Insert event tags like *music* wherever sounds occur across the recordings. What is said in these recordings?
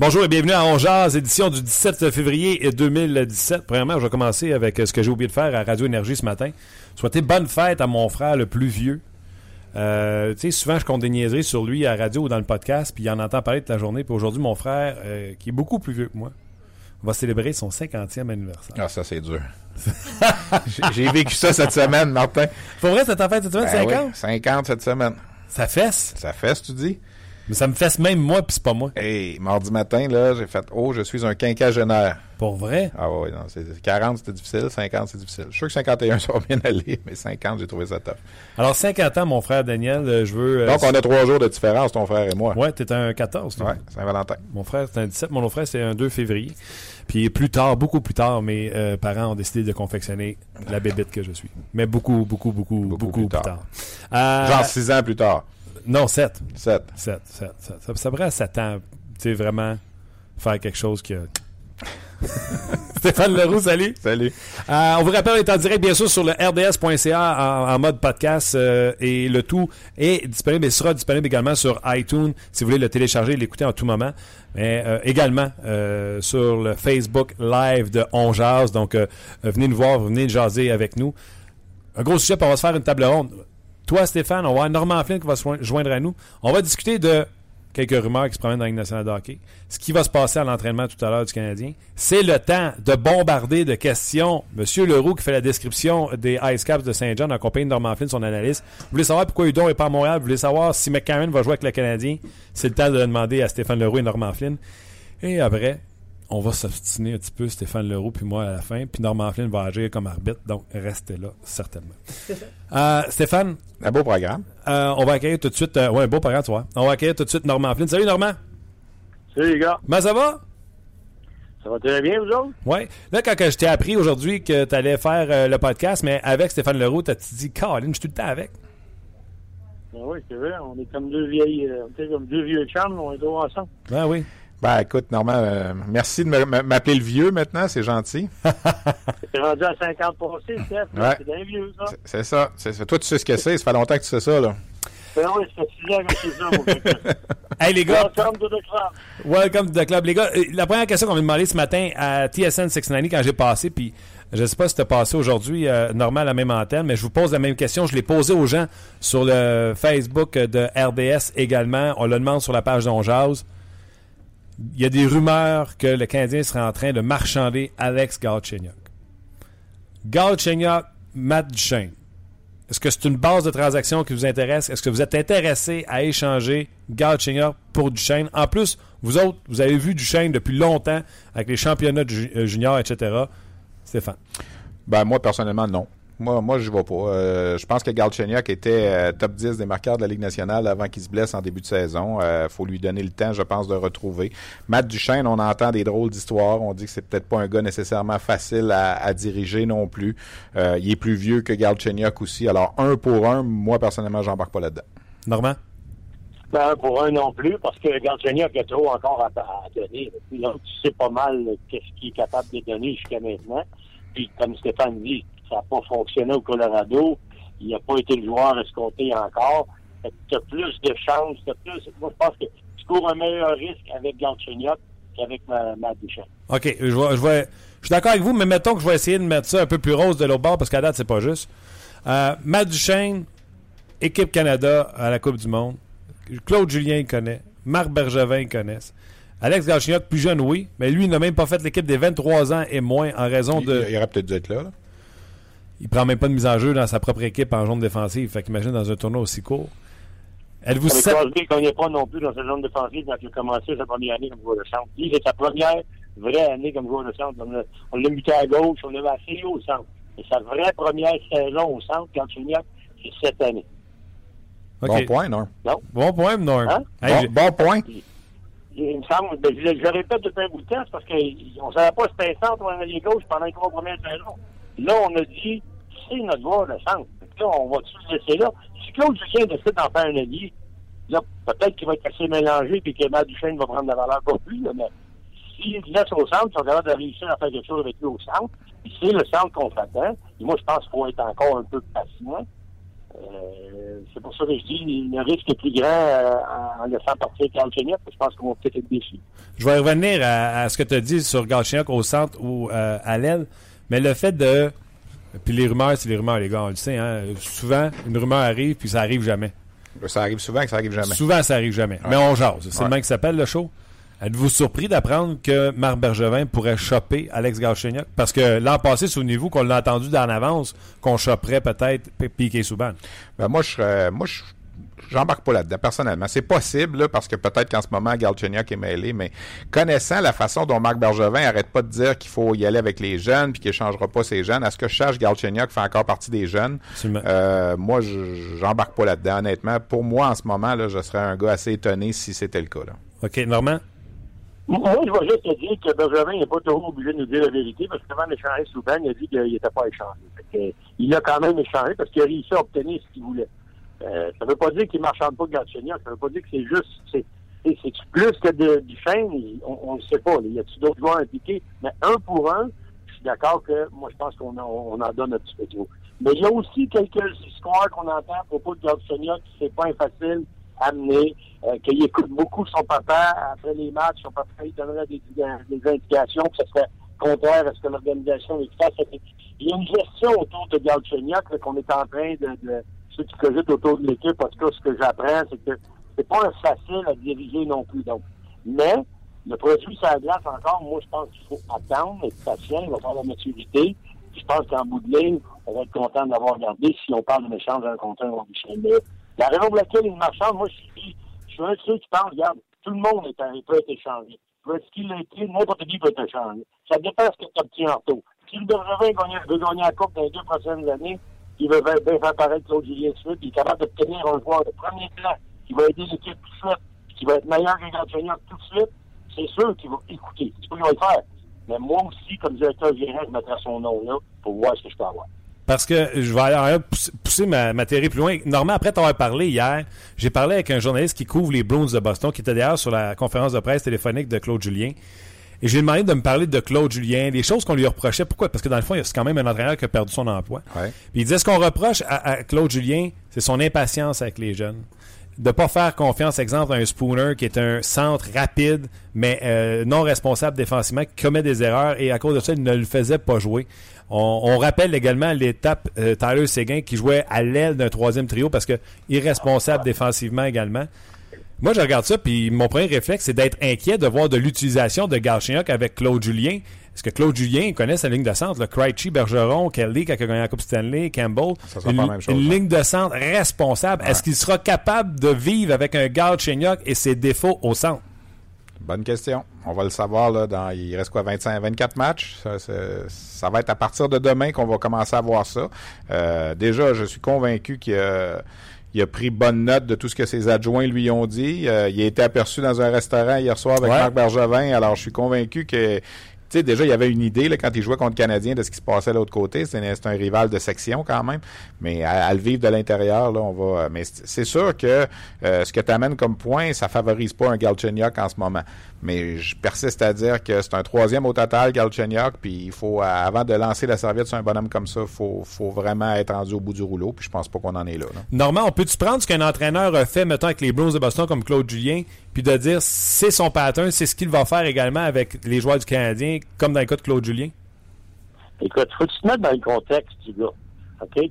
Bonjour et bienvenue à On Jazz, édition du 17 février 2017. Premièrement, je vais commencer avec ce que j'ai oublié de faire à Radio Énergie ce matin. Souhaiter bonne fête à mon frère le plus vieux. Euh, tu sais, souvent, je compte des niaiseries sur lui à la radio ou dans le podcast, puis il en entend parler toute la journée. Puis aujourd'hui, mon frère, euh, qui est beaucoup plus vieux que moi, va célébrer son 50e anniversaire. Ah, ça, c'est dur. *laughs* j'ai vécu ça cette semaine, Martin. Pour vrai, c'est ta cette semaine, Ben 50? oui, 50 cette semaine. Ça fesse? Ça fesse, tu dis? Mais ça me fesse même moi, puis c'est pas moi. Hey, mardi matin, là, j'ai fait Oh, je suis un quinquagénaire. Pour vrai? Ah oui, non, c'est 40, c'était difficile, 50, c'est difficile. Je suis sûr que 51, ça va bien aller, mais 50, j'ai trouvé ça tough. Alors, 50 ans, mon frère Daniel, euh, je veux... euh, Donc, on a trois jours de différence, ton frère et moi. Ouais, t'es un 14, toi. Ouais, Saint-Valentin. Mon frère, c'est un 17. Mon autre frère, c'est un 2 février. Puis plus tard, beaucoup plus tard, mes euh, parents ont décidé de confectionner la bébête que je suis. Mais beaucoup, beaucoup, beaucoup, beaucoup, plus tard. Euh, Genre 6 ans plus tard. Non, 7. 7. 7, 7, 7. Ça, ça prend 7 ans, tu sais, vraiment faire quelque chose que... *laughs* Stéphane Leroux, salut. Salut. Euh, on vous rappelle, on est en direct, bien sûr, sur le rds.ca en, en mode podcast euh, et le tout est disponible et sera disponible également sur iTunes si vous voulez le télécharger et l'écouter en tout moment. Mais euh, également sur le Facebook Live de On Jazz. Donc, venez nous voir, venez jaser avec nous. Un gros sujet, puis on va se faire une table ronde. Toi, Stéphane, on va avoir Normand Flynn qui va se join- joindre à nous. On va discuter de quelques rumeurs qui se promènent dans la Ligue nationale de hockey. Ce qui va se passer à l'entraînement tout à l'heure du Canadien. C'est le temps de bombarder de questions. Monsieur Leroux qui fait la description des Ice Caps de Saint-Jean en de Norman Flynn, son analyste. Vous voulez savoir pourquoi Udon n'est pas à Montréal? Vous voulez savoir si McCarron va jouer avec le Canadien? C'est le temps de le demander à Stéphane Leroux et Norman Flynn. Et après, on va s'obstiner un petit peu, Stéphane Leroux puis moi à la fin. Puis Norman Flynn va agir comme arbitre. Donc, restez là, certainement. *laughs* Euh, Stéphane, Un beau programme. euh, on va accueillir tout de suite. euh, ouais, beau programme, tu vois. On va accueillir tout de suite Normand Flynn. Salut Normand. Salut les gars, Comment ça va? ça va très bien vous autres? Ouais. Là, quand je t'ai appris aujourd'hui que tu allais faire euh, le podcast, mais avec Stéphane Leroux, t'as dit, Caroline, je suis tout le temps avec? Ben oui, c'est vrai, on est comme deux vieilles, euh, on est comme deux vieux chums, on est tous ensemble. Ben oui. Ben, écoute, Normand, euh, merci de m'appeler le vieux maintenant, c'est gentil. *laughs* T'es rendu à 50 passés, Steph, Ouais. c'est bien vieux ça. C'est- ça. Toi, tu sais ce que c'est. Ça fait longtemps que tu sais ça, là. Ben oui, ça fait 6 ans gars. Hey les gars, Welcome to the club. welcome to the club. Les gars, euh, la première question qu'on m'a demandé ce matin à TSN 690 quand j'ai passé, puis je sais pas si t'as passé aujourd'hui, euh, normal la même antenne, mais je vous pose la même question. Je l'ai posée aux gens sur le Facebook de RDS également. On le demande sur la page d'Onjaz. Il y a des rumeurs que le Canadien serait en train de marchander Alex Galchenyuk. Galchenyuk, Matt Duchesne. Est-ce que c'est une base de transaction qui vous intéresse? Est-ce que vous êtes intéressé à échanger Galchenyuk pour Duchesne? En plus, vous autres, vous avez vu Duchesne depuis longtemps avec les championnats euh, juniors, etc. Stéphane. Ben, moi, personnellement, non. Moi, moi je vais pas. Euh, je pense que Galchenyuk était euh, top 10 des marqueurs de la Ligue nationale avant qu'il se blesse en début de saison. Il faut lui donner le temps, je pense, de retrouver. Matt Duchesne, on entend des drôles d'histoires. On dit que c'est peut-être pas un gars nécessairement facile à, à diriger non plus. Euh, il est plus vieux que Galchenyuk aussi. Alors, un pour un, moi, personnellement, j'embarque pas là-dedans. Normand? Ben, pour un non plus, parce que Galchenyuk a trop encore à, à donner. Là, tu sais pas mal euh, qu'est-ce qu'il est capable de donner jusqu'à maintenant. Puis, comme Stéphane dit, ça n'a pas fonctionné au Colorado. Il n'a pas été le joueur escompté encore. Tu as plus de chances, t'as plus. Moi, je pense que tu cours un meilleur risque avec Galchenyuk qu'avec ma, ma Duchamp. OK, je, vais, je, vais- je suis d'accord avec vous, mais mettons que je vais essayer de mettre ça un peu plus rose de l'autre bord parce qu'à date, c'est pas juste. Euh, Matt Duchesne, équipe Canada à la Coupe du Monde. Claude Julien il connaît. Marc Bergevin il connaissent. Alex Galchenyuk, plus jeune, oui, mais lui, il n'a même pas fait l'équipe des 23 ans et moins en raison Il, de. il aurait peut-être dû être là. là. Il prend même pas de mise en jeu dans sa propre équipe en zone défensive. Fait qu'imagine dans un tournoi aussi court. Êtes-vous Avec sat- Crosby, qu'on n'est pas non plus dans sa zone défensive quand il a commencé sa première année comme joueur de centre. Lui, c'est sa première vraie année comme joueur de centre. On l'a- muté à gauche, on l'a assez haut au centre. Et sa vraie première saison au centre, Galchenyuk, c'est cette année. Bon point, non? Non. Bon point, Norm. Hein? Hey, bon, bon point. Il me semble, ben, je, je le répète depuis un bout de temps, c'est parce qu'on ne savait pas si c'était centre ou un allié gauche pendant les trois premières saisons. Là, on a dit, c'est notre joueur de centre. Là, on va-tu le laisser là? Si Claude Julien décide d'en faire un allié, là, peut-être qu'il va être assez mélangé et que Matt Duchesne va prendre la valeur pour lui, là, mais s'il laisse au centre, ils sont capables de réussir à faire quelque chose avec lui au centre. Puis c'est le centre qu'on s'attend. Et moi, je pense qu'il faut être encore un peu patient. Euh, c'est pour ça que je dis le risque est plus grand euh, en laissant partir Carl Chenyok, Je pense qu'on va peut-être être déçus. Je vais revenir à, à ce que tu as dit sur Galchenyuk au centre ou euh, à l'aile, mais le fait de. Puis les rumeurs, c'est les rumeurs, les gars, on le sait. Hein? Souvent, une rumeur arrive, puis ça arrive jamais. Ça arrive souvent que ça arrive jamais. Souvent, ça arrive jamais. Mais on jase. C'est Ouais. le même qui s'appelle le show. Êtes-vous surpris d'apprendre que Marc Bergevin pourrait choper Alex Galchenyuk? Parce que l'an passé, souvenez-vous qu'on l'a entendu d'en avance qu'on choperait peut-être Piqué Souban. Ben, moi, je serais- moi, je- j'embarque pas là-dedans, personnellement. C'est possible, là, parce que peut-être qu'en ce moment, Galchenyuk est mêlé, mais connaissant la façon dont Marc Bergevin arrête pas de dire qu'il faut y aller avec les jeunes puis qu'il changera pas ses jeunes, à ce que je cherche, Galchenyuk fait encore partie des jeunes. Euh, moi, je- j'embarque pas là-dedans, honnêtement. Pour moi, en ce moment, là, je serais un gars assez étonné si c'était le cas. Là. OK, Normand? Moi, je vais juste te dire que Benjamin n'est pas toujours obligé de nous dire la vérité, parce que avant d'échanger souvent, il a dit qu'il n'était pas échangé. Fait que, il a quand même échangé parce qu'il a réussi à obtenir ce qu'il voulait. Euh, ça ne veut pas dire qu'il ne marchande pas de Galchenyuk, ça ne veut pas dire que c'est juste, c'est, plus que de, du chaîne, on ne sait pas. Il y a-t-il d'autres joueurs impliqués? Mais un pour un, je suis d'accord que moi, je pense qu'on en, on en donne un petit peu trop. Mais il y a aussi quelques histoires qu'on entend à propos de Galchenyuk, qui c'est pas facile à mener, euh, qu'il écoute beaucoup son papa après les matchs, son papa il donnerait des, des indications que ce serait contraire à ce que l'organisation est fasse. Il y a une gestion autour de Galchenyuk qu'on est en train de, de ceux qui cogitent autour de l'équipe, tout cas, ce que j'apprends, c'est que c'est pas facile à diriger non plus. Donc, mais le produit la glace encore, moi, je pense qu'il faut attendre, être patient, il va faire la maturité. Je pense qu'en bout de ligne, on va être content de l'avoir regardé si on parle d'un échange d'un contre un ou. Mais la raison pour laquelle il marchande, moi, je suis, je suis un de ceux qui pense, regarde, tout le monde est, peut être échangé. Être qu'il a été, n'importe qui peut être échangé. Ça dépend de ce que tu obtiens en retour. Si le gagner la Coupe dans les deux prochaines années, il veut bien faire paraître Claude Julien puis il est capable d'obtenir un joueur de premier plan qui va aider l'équipe tout de suite, qui va être meilleur que tout de suite, c'est sûr qu'il va écouter. C'est pas qu'il va le faire. Mais moi aussi, comme directeur général, je mettrai son nom là pour voir ce que je peux avoir. Parce que je vais aller pousser, ma, théorie plus loin. Normand, après t'avoir parlé hier, j'ai parlé avec un journaliste qui couvre les Bruins de Boston, qui était d'ailleurs sur la conférence de presse téléphonique de Claude Julien. Et j'ai demandé de me parler de Claude Julien, des choses qu'on lui reprochait. Pourquoi? Parce que dans le fond, c'est quand même un entraîneur qui a perdu son emploi. Ouais. Puis il disait ce qu'on reproche à, à Claude Julien, c'est son impatience avec les jeunes. De pas faire confiance, exemple, à un Spooner qui est un centre rapide, mais euh, non responsable défensivement, qui commet des erreurs et à cause de ça, il ne le faisait pas jouer. On, on rappelle également l'étape euh, Tyler Seguin qui jouait à l'aile d'un troisième trio parce que irresponsable défensivement également. Moi, je regarde ça, puis mon premier réflexe, c'est d'être inquiet de voir de l'utilisation de Galchenyuk avec Claude Julien. Est-ce que Claude Julien connaît sa ligne de centre? Le Krejci, Bergeron, Kelly, qui a gagné la Coupe Stanley, Campbell? Ça sera une, pas la même chose, une hein. ligne de centre responsable. Est-ce qu'il sera capable de vivre avec un Galchenyuk et ses défauts au centre? Bonne question. On va le savoir là, dans il reste quoi 25 24 matchs? Ça, va être à partir de demain qu'on va commencer à voir ça. Euh, déjà, je suis convaincu qu'il a, il a pris bonne note de tout ce que ses adjoints lui ont dit. Euh, il a été aperçu dans un restaurant hier soir avec Ouais. Marc Bergevin. Alors, je suis convaincu que sais, déjà, il y avait une idée là, quand il jouait contre le Canadien de ce qui se passait de l'autre côté. C'est un, rival de section quand même. Mais à, à le vivre de l'intérieur, là, on va. Mais c'est sûr que euh, ce que tu amènes comme point, ça favorise pas un Galchenyuk en ce moment. Mais je persiste à dire que c'est un troisième au total, Galchenyuk. Puis il faut, avant de lancer la serviette sur un bonhomme comme ça, faut, faut vraiment être rendu au bout du rouleau. Puis je pense pas qu'on en est là. là. Normand, on peut-tu prendre ce qu'un entraîneur a fait, mettons, avec les Bruins de Boston comme Claude Julien, puis de dire c'est son pattern, c'est ce qu'il va faire également avec les joueurs du Canadien, comme dans le cas de Claude Julien? Écoute, faut que tu te mettre dans le contexte du gars.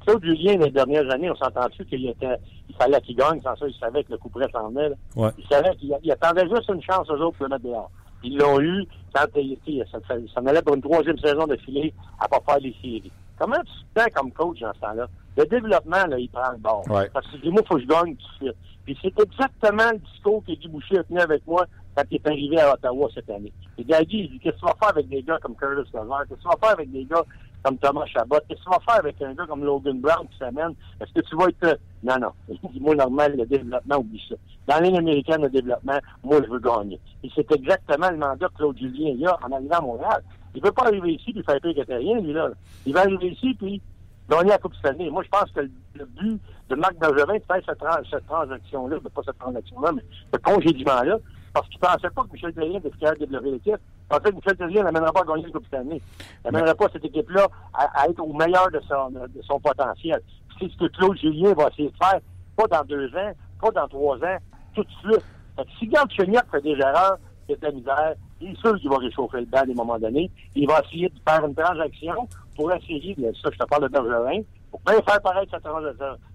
Claude Julien, les dernières années, on s'entend-tu qu'il était, il fallait qu'il gagne, sans ça, il savait que le coup près s'en venait. Ouais. Il savait qu'il il attendait juste une chance aux autres pour le mettre dehors. Ils l'ont eu quand il, il- ça, ça, ça allait pour une troisième saison de filet à pas faire les séries. Comment tu te sens comme coach dans ce temps-là? Le développement, là, il prend le bord. Ouais. Parce que moi, il faut que je gagne tout de suite. Puis c'est exactement le discours que Guy Boucher a tenu avec moi quand il est arrivé à Ottawa cette année. Et Gaggy, il dit, qu'est-ce que tu vas faire avec des gars comme Curtis Lazar? Qu'est-ce que tu vas faire avec des gars comme Thomas Chabot? Qu'est-ce que tu vas faire avec un gars comme Logan Brown qui s'amène? Est-ce que tu vas être... euh, Non, non. *laughs* Dis-moi normal, le développement, oublie ça. Dans ligne américaine, le développement, moi, je veux gagner. Et c'est exactement le mandat que Claude Julien il a en arrivant à Montréal. Il veut pas arriver ici puis faire pire que rien, lui, là. Il va arriver ici puis gagner la Coupe Stanley. Moi, je pense que le, but de Marc Bergevin de faire cette, trans- cette transaction-là, ben, pas cette transaction-là, mais ce congédiement-là, parce qu'il pensait pas que Michel Terrien était capable de développer l'équipe. Pensait que Michel Terrien n'amènerait pas à gagner la Coupe Stanley. Il n'amènerait pas cette équipe-là à, être au meilleur de son, potentiel. C'est ce que Claude Julien va essayer de faire, pas dans deux ans, pas dans trois ans, tout de suite. Fait que si Gard Cheniak fait des erreurs, c'est de la misère, il est sûr qu'il va réchauffer le banc à un moment donné. Il va essayer de faire une transaction pour essayer, de, ça je te parle de Bergerin, pour bien faire paraître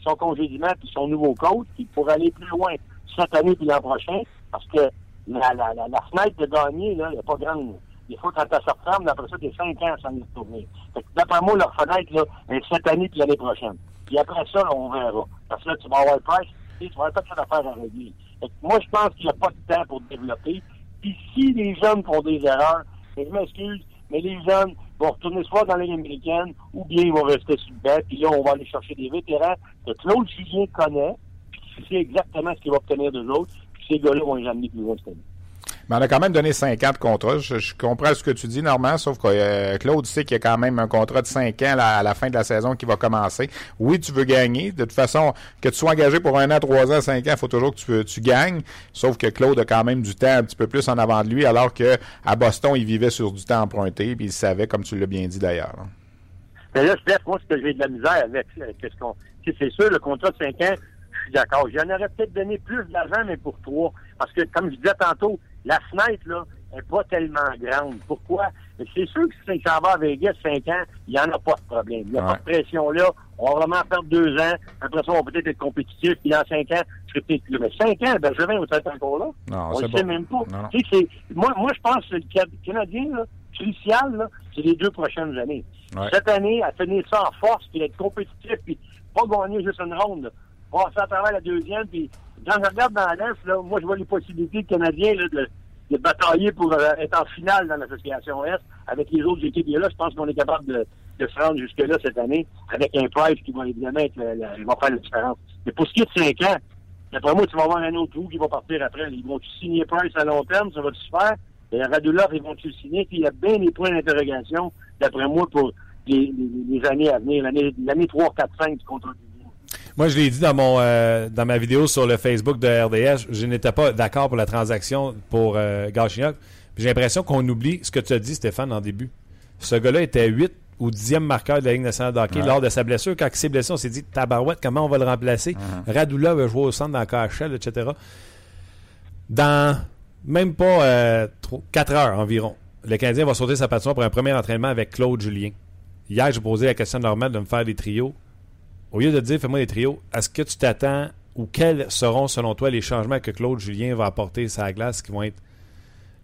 son congédiement puis son nouveau coach, puis pour aller plus loin cette année puis l'an prochain, parce que la, la, la, la fenêtre de gagner, là, il n'y a pas grande. Des fois, quand ça se referme, d'après ça, t'es cinq ans sans. Fait que d'après moi, leur fenêtre, là, est cette année puis l'année prochaine. Puis après ça, là, on verra. Parce que là, tu vas avoir Price, tu vas avoir pas de affaires à régler. Fait que moi, je pense qu'il n'y a pas de temps pour développer. Puis si les jeunes font des erreurs, et je m'excuse, mais les jeunes vont retourner soit dans la américaine, ou bien ils vont rester sur le banc, puis là, on va aller chercher des vétérans que Claude Julien connaît, puis qui sait exactement ce qu'il va obtenir d'eux autres, puis ces gars-là vont les amener plus loin. Mais on a quand même donné 5 ans de contrat. Je, je comprends ce que tu dis, Normand, sauf que euh, Claude sait qu'il y a quand même un contrat de 5 ans à la fin de la saison qui va commencer. Oui, tu veux gagner. De toute façon, que tu sois engagé pour un an, trois ans, cinq ans, il faut toujours que tu, tu gagnes. Sauf que Claude a quand même du temps un petit peu plus en avant de lui, alors que à Boston, il vivait sur du temps emprunté, puis il savait, comme tu l'as bien dit d'ailleurs. hein. Mais là, Steph, moi, ce que j'ai de la misère avec, avec ce qu'on. C'est sûr, le contrat de 5 ans, je suis d'accord. J'en aurais peut-être donné plus d'argent, mais pour trois. Parce que, comme je disais tantôt, la fenêtre, là, n'est pas tellement grande. Pourquoi? C'est sûr que si ça va à Vegas 5 ans, il n'y en a pas de problème. Il n'y a pas de pression là. On va vraiment perdre deux ans. Après ça, on va peut-être être compétitif. Puis dans 5 ans, je serai peut-être plus. Mais 5 ans, Bergevin va être encore là. Non, on ne sait même pas. Non, non. Tu sais, c'est- moi, moi, je pense que le Ca- Canadien, là, crucial, là, c'est les deux prochaines années. Ouais. Cette année, à tenir ça en force, puis être compétitif, puis pas gagner juste une ronde. là. Passer à travers la deuxième, puis quand je regarde dans l'Est, moi, je vois les possibilités de Canadiens là, de, de batailler pour euh, être en finale dans l'association Est avec les autres équipes. Et là, je pense qu'on est capable de, de se rendre jusque-là cette année avec un Price qui va évidemment être, le- il va faire la différence. Mais pour ce qui est de 5 ans, d'après moi, tu vas avoir un autre trou qui va partir après. Ils vont-tu signer Price à long terme? Ça va se faire? Et Radulov, ils vont-tu le signer? Puis il y a bien des points d'interrogation, d'après moi, pour les, les- années à venir, l'année l'année 3, 4, 5 du contrat du Moi, je l'ai dit dans mon euh, dans ma vidéo sur le Facebook de RDS, je n'étais pas d'accord pour la transaction pour euh, J'ai l'impression qu'on oublie ce que tu as dit, Stéphane, en début. Ce gars-là était 8 ou 10e marqueur de la Ligue nationale de hockey Ouais. lors de sa blessure. Quand il s'est blessé, on s'est dit, tabarouette, comment on va le remplacer? Radula va jouer au centre dans le KHL, etc. Dans même pas 4 heures environ, le Canadien va sauter sa patinoire pour un premier entraînement avec Claude Julien. Hier, j'ai posé la question normale de me faire des trios. Au lieu de dire fais-moi des trios, est-ce que tu t'attends ou quels seront selon toi les changements que Claude Julien va apporter sur la glace qui vont être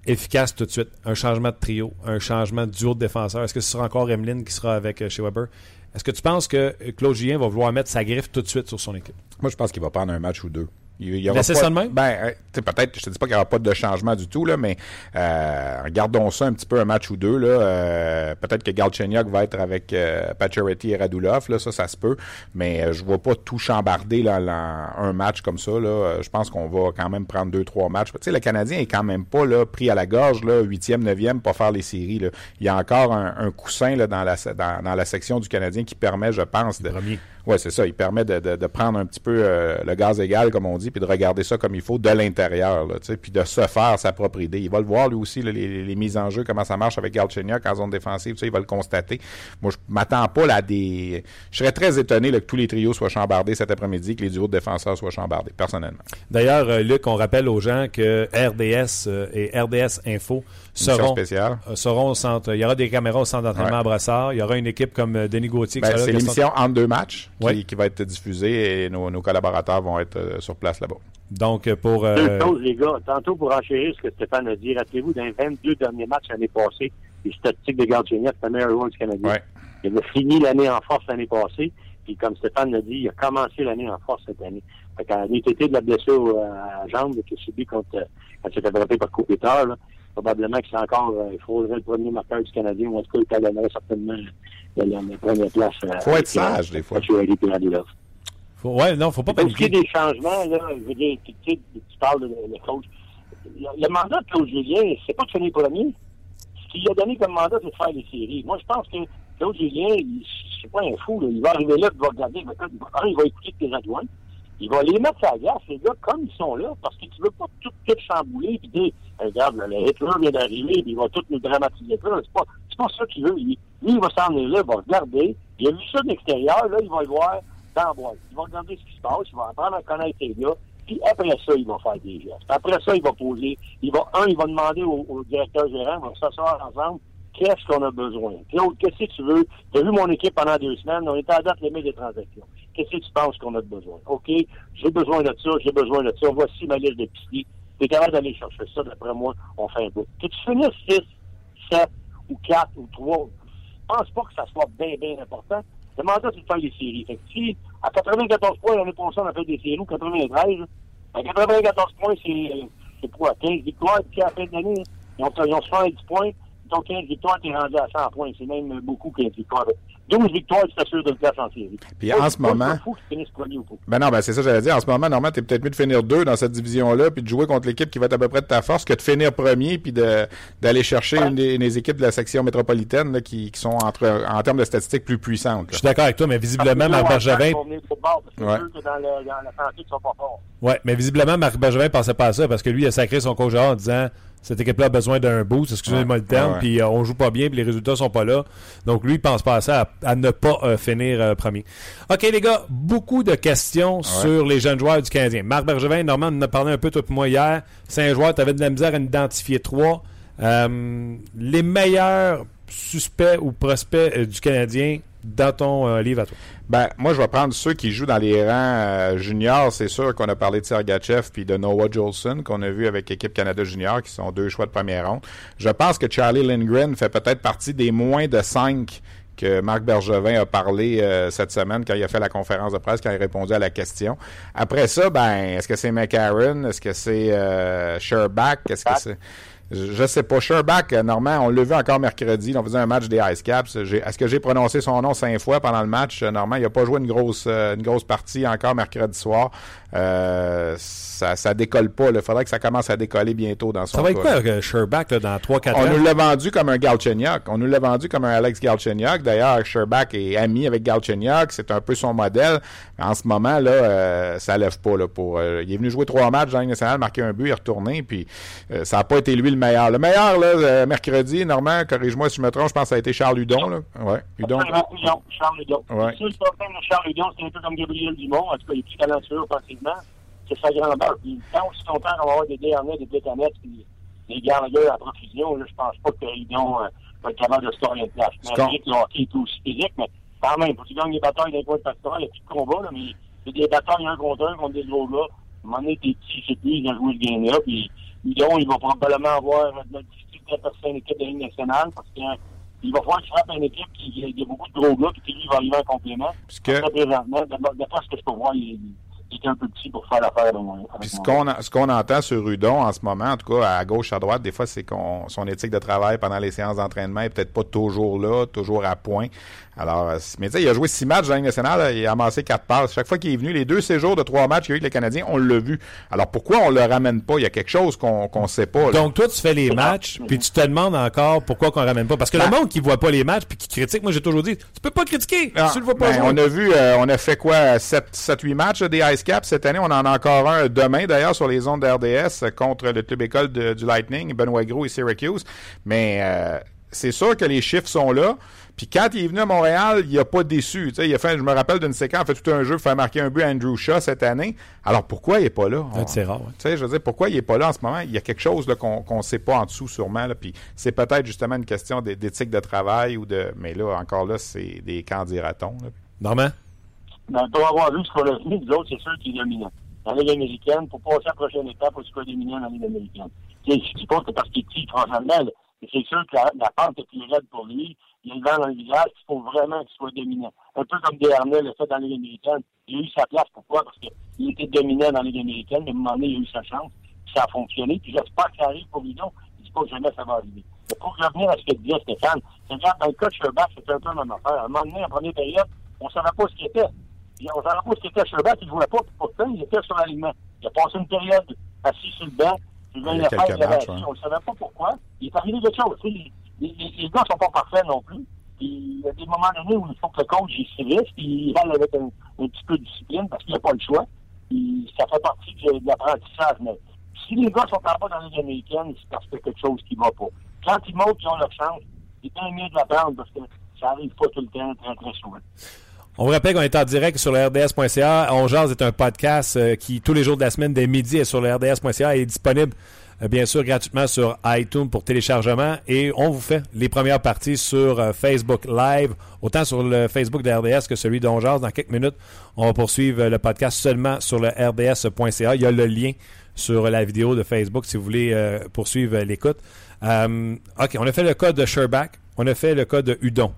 efficaces tout de suite? Un changement de trio, un changement de duo de défenseurs. Est-ce que ce sera encore Emeline qui sera avec euh, chez Weber? Est-ce que tu penses que euh, Claude Julien va vouloir mettre sa griffe tout de suite sur son équipe? Moi, je pense qu'il va prendre un match ou deux. Il, il y aura Laisser pas- ça de même? Ben, euh, peut-être, je te dis pas qu'il n'y aura pas de changement du tout, là, mais euh, regardons ça un petit peu un match ou deux. Là, euh, peut-être que Galchenyuk va être avec euh, Pacioretty et Radulov, là, ça, ça se peut, mais euh, je vois pas tout chambarder là, là, un match comme ça. Là. Euh, Je pense qu'on va quand même prendre deux, trois matchs. Tu sais, le Canadien est quand même pas là, pris à la gorge, là, huitième, neuvième, pas faire les séries. Là. Il y a encore un, un coussin là, dans, la, dans la section du Canadien qui permet, je pense, de, Premier. Oui, c'est ça. Il permet de, de, prendre un petit peu euh, le gaz égal, comme on dit, puis de regarder ça comme il faut de l'intérieur, puis de se faire sa propre idée. Il va le voir, lui aussi, les, les mises en jeu, comment ça marche avec Galchenyuk en zone défensive, il va le constater. Moi, je m'attends pas là, à des... Je serais très étonné que tous les trios soient chambardés cet après-midi, que les duos de défenseurs soient chambardés, personnellement. D'ailleurs, euh, Luc, on rappelle aux gens que RDS euh, et RDS Info seront, spéciale. euh, seront au centre. Il y aura des caméras au centre d'entraînement Ouais. à Brassard. Il y aura une équipe comme euh, Denis Gauthier. qui Ben, c'est l'émission entre deux matchs qui, Ouais. qui va être diffusée et nos, nos collaborateurs vont être euh, sur place là-bas. Donc, pour... euh, Deux choses, les gars. Tantôt, pour enchérir ce que Stéphane a dit, rappelez-vous, dans les 22 derniers matchs l'année passée, les statistiques de Gardien, c'est le meilleur joueur du Canadien. Ouais. Il a fini l'année en force l'année passée, puis comme Stéphane l'a dit, il a commencé l'année en force cette année. Fait qu'en été de la blessure à la jambe qu'il a subi contre, euh, quand il s'est attrapé par là, probablement que c'est encore, euh, il faudrait le premier marqueur du Canadien, ou en tout cas, il talonnerait certainement la, la, la première place. Il faut être sage, des fois. Faut, ouais, non, faut pas paniquer. des changements, là, je veux dire, tu, tu, tu parles de le coach. Le, le mandat de Claude Julien, c'est pas de finir premier. Ce qu'il a donné comme mandat, c'est de faire les séries. Moi, je pense que Claude Julien, c'est pas un fou, là. Il va arriver là, il va regarder, il va, il va écouter tes adjoints. Il va les mettre à la glace, les gars, comme ils sont là, parce que tu veux pas tout, tout chambouler puis dire, regarde, le Hitler vient d'arriver, puis il va tout nous dramatiser. C'est pas, c'est pas ça qu'il veut. lui, il va s'en aller là, il va regarder. Il a vu ça de l'extérieur, là, il va le voir dans la boîte. Il va regarder ce qui se passe, il va apprendre à connaître les gars, puis après ça, il va faire des gestes. Après ça, il va poser, il va, un, il va demander au, au directeur gérant, on va s'asseoir ensemble, qu'est-ce qu'on a besoin? Claude, qu'est-ce que tu veux? Tu as vu mon équipe pendant deux semaines, on était à date limite des transactions. Qu'est-ce que tu penses qu'on a besoin? OK, j'ai besoin de ça, j'ai besoin de ça, voici ma liste de pistes. Tu es capable d'aller chercher ça, d'après moi, on fait un bout. Que tu finisses 6, 7 ou 4 ou 3, je pense pas que ça soit bien, bien important. C'est de faire des séries. Si, à 94 points, l'année prochaine, on a fait des séries, ou 93, à 94 points, c'est, c'est quoi, 15 victoires, puis à la fin de l'année, ils ont, ils ont 70 points, donc 15 victoires, t'es rendu à 100 points. C'est même beaucoup 15 victoires. 12 victoires, tu t'assures de le place en série. Puis en ce moment. Fou que tu premier ou pas. Ben non, ben c'est ça, j'allais dire. En ce moment, normalement, t'es peut-être mieux de finir deux dans cette division-là, puis de jouer contre l'équipe qui va être à peu près de ta force, que de finir premier, puis de, d'aller chercher une, des, une, des, équipes de la section métropolitaine là, qui, qui, sont entre, en termes de statistiques plus puissantes. Là. Je suis d'accord avec toi, mais visiblement, Marc Bergevin. Ouais. ouais, mais visiblement, Marc Bergevin pensait pas à ça parce que lui, il a sacré son coach en disant cette équipe-là a besoin d'un boost, excusez-moi ouais, le terme, ouais. puis euh, on joue pas bien, puis les résultats sont pas là. Donc lui, il pense pas à ça, à, à ne pas euh, finir euh, premier. OK, les gars, beaucoup de questions Ouais. sur les jeunes joueurs du Canadien. Marc Bergevin, Normand, on en a parlé un peu, toi et moi, hier. C'est un joueur, tu avais de la misère à en identifier trois. Euh, les meilleurs suspects ou prospects du Canadien dans ton livre à toi? Ben, moi, je vais prendre ceux qui jouent dans les rangs euh, juniors. C'est sûr qu'on a parlé de Sergachev puis de Noah Jolson, qu'on a vu avec l'équipe Canada Junior, qui sont deux choix de première ronde. Je pense que Charlie Lindgren fait peut-être partie des moins de cinq que Marc Bergevin a parlé euh, cette semaine quand il a fait la conférence de presse, quand il a répondu à la question. Après ça, ben, est-ce que c'est McCarron? Est-ce que c'est euh, Sherbach? Est-ce que c'est... Je, sais pas. Sherbach, euh, Normand, on l'a vu encore mercredi. On faisait un match des Ice Caps. Est-ce que j'ai prononcé son nom cinq fois pendant le match? Euh, Normand, il a pas joué une grosse euh, une grosse partie encore mercredi soir. Euh, ça, ça décolle pas. Il faudrait que ça commence à décoller bientôt dans son Ça va être quoi, euh, Sherbach, là, dans 3-4 ans? On nous l'a vendu comme un Galchenyuk. On nous l'a vendu comme un Alex Galchenyuk. D'ailleurs, Sherbach est ami avec Galchenyuk. C'est un peu son modèle. Mais en ce moment, là, euh, ça lève pas. Là, pour, euh, il est venu jouer trois matchs dans la nationale, marquer un but, il est retourné. Puis euh, ça n'a pas été lui le meilleur. Le meilleur, là, euh, mercredi, Normand, corrige-moi si je me trompe, je pense que ça a été Charles Hudon. Là. Ouais, Hudon. Charles Hudon. Ouais. De Charles Hudon, c'est un peu comme Gabriel Dumont. En tout cas, il est plus talentueux offensivement. C'est sa grandeur. Puis tant aussi longtemps qu'on va avoir des derniers, des décanettes, puis des gardiens à profusion, là, je pense pas que Hudon euh, va être capable de scorer une place. Le hockey est aussi physique, mais quand même, pour qu'il gagne des batailles d'un coin de pastoral, il n'y a plus de combat, là, mais c'est des batailles un contre un contre des gros gars. À un moment donné, t'es petit, c'est plus, il a joué ce game-là, puis Hudon, il va probablement avoir de la difficulté à passer une équipe de Ligue nationale, parce que il va falloir qu'il frappe une équipe qui il y a beaucoup de gros gars, puis lui, il va arriver en complément. Puisque- Parce que présentement, d'après ce que je peux voir, il, il est un peu petit pour faire l'affaire. Puis ce qu'on a- ce qu'on entend sur Hudon en ce moment, en tout cas à gauche, à droite, des fois, c'est qu'on son éthique de travail pendant les séances d'entraînement est peut-être pas toujours là, toujours à point. Alors, euh, mais tu sais, il a joué six matchs dans la Ligue nationale, il a amassé quatre passes. Chaque fois qu'il est venu, les deux séjours de trois matchs qu'il y a eu avec les Canadiens, on l'a vu. Alors pourquoi on le ramène pas? Il y a quelque chose qu'on qu'on sait pas. là. Donc, toi, tu fais les matchs, puis tu te demandes encore pourquoi qu'on ramène pas? Parce que le Ben- monde qui voit pas les matchs puis qui critique, moi, j'ai toujours dit, tu peux pas critiquer. Ah, tu le vois pas ben, on a vu, euh, on a fait quoi, 7-8 matchs là, des Ice Caps cette année. On en a encore un demain, d'ailleurs, sur les ondes d'RDS euh, contre le club école de- du Lightning, Benoît Gros et Syracuse. Mais euh, c'est sûr que les chiffres sont là. Puis quand il est venu à Montréal, il a pas déçu. Tu sais, il a fait, je me rappelle d'une séquence, il a fait tout un jeu pour faire marquer un but à Andrew Shaw cette année. Alors pourquoi il est pas là? On- C'est rare, ouais. tu sais, je veux dire, pourquoi il est pas là en ce moment? Il y a quelque chose là, qu'on qu'on sait pas en dessous sûrement. Là, puis c'est peut-être justement une question d'é- d'éthique de travail ou de. Mais là, encore là, c'est des candidatons. là. Normand? Ben, pour avoir vu ce qu'on a vu, nous autres, c'est sûr qu'il est dominant. Dans la Ligue américaine, pour passer à la prochaine étape, il faut dominant dans la Ligue américaine. Tu sais, je dis pas que parce qu'il est petit, franchement, là, mais c'est sûr que la, la pente est plus raide pour lui. Il a le vent dans le visage, il faut vraiment qu'il soit dominant. Un peu comme Desharnais l'a fait dans la Ligue américaine. Il a eu sa place. Pourquoi? Parce qu'il était dominant dans la Ligue américaine, mais à un moment donné, il a eu sa chance. Ça a fonctionné. Puis j'espère que ça arrive pour lui. donc. Je dis pas que jamais ça va arriver. Mais pour revenir à ce que disait Stéphane, regarde, dans le cas de Sherbach, c'était un peu la même affaire. À un moment donné, en première période, on ne savait pas ce qu'il était. On ne savait pas ce qu'il était Sherbach, il ne jouait pas, pourtant, il était sur l'alignement. Il a passé une période assis sur le banc, il y a quelques matchs, On ne savait pas pourquoi. Il est arrivé quelque chose. Les, gars ne sont pas parfaits non plus. Il y a des moments donnés où il faut que le coach il se puis il va avec un, un, petit peu de discipline parce qu'il n'a pas le choix. Puis, ça fait partie de, l'apprentissage. Mais si les gars sont en bas dans les américaines, c'est parce qu'il y a quelque chose qui ne va pas. Quand ils montent, ils ont leur chance, c'est bien mieux de la prendre parce que ça arrive pas tout le temps, très, très souvent. On vous rappelle qu'on est en direct sur le RDS.ca. On est un podcast euh, qui, tous les jours de la semaine, dès midi, est sur le RDS.ca et est disponible bien sûr gratuitement sur iTunes pour téléchargement et on vous fait les premières parties sur euh, Facebook Live, autant sur le Facebook de RDS que celui d'Ongeaz. Dans quelques minutes, on va poursuivre le podcast seulement sur le RDS.ca. Il y a le lien sur la vidéo de Facebook si vous voulez euh, poursuivre l'écoute. OK, on a fait le cas de Sherbach, on a fait le cas de Udon.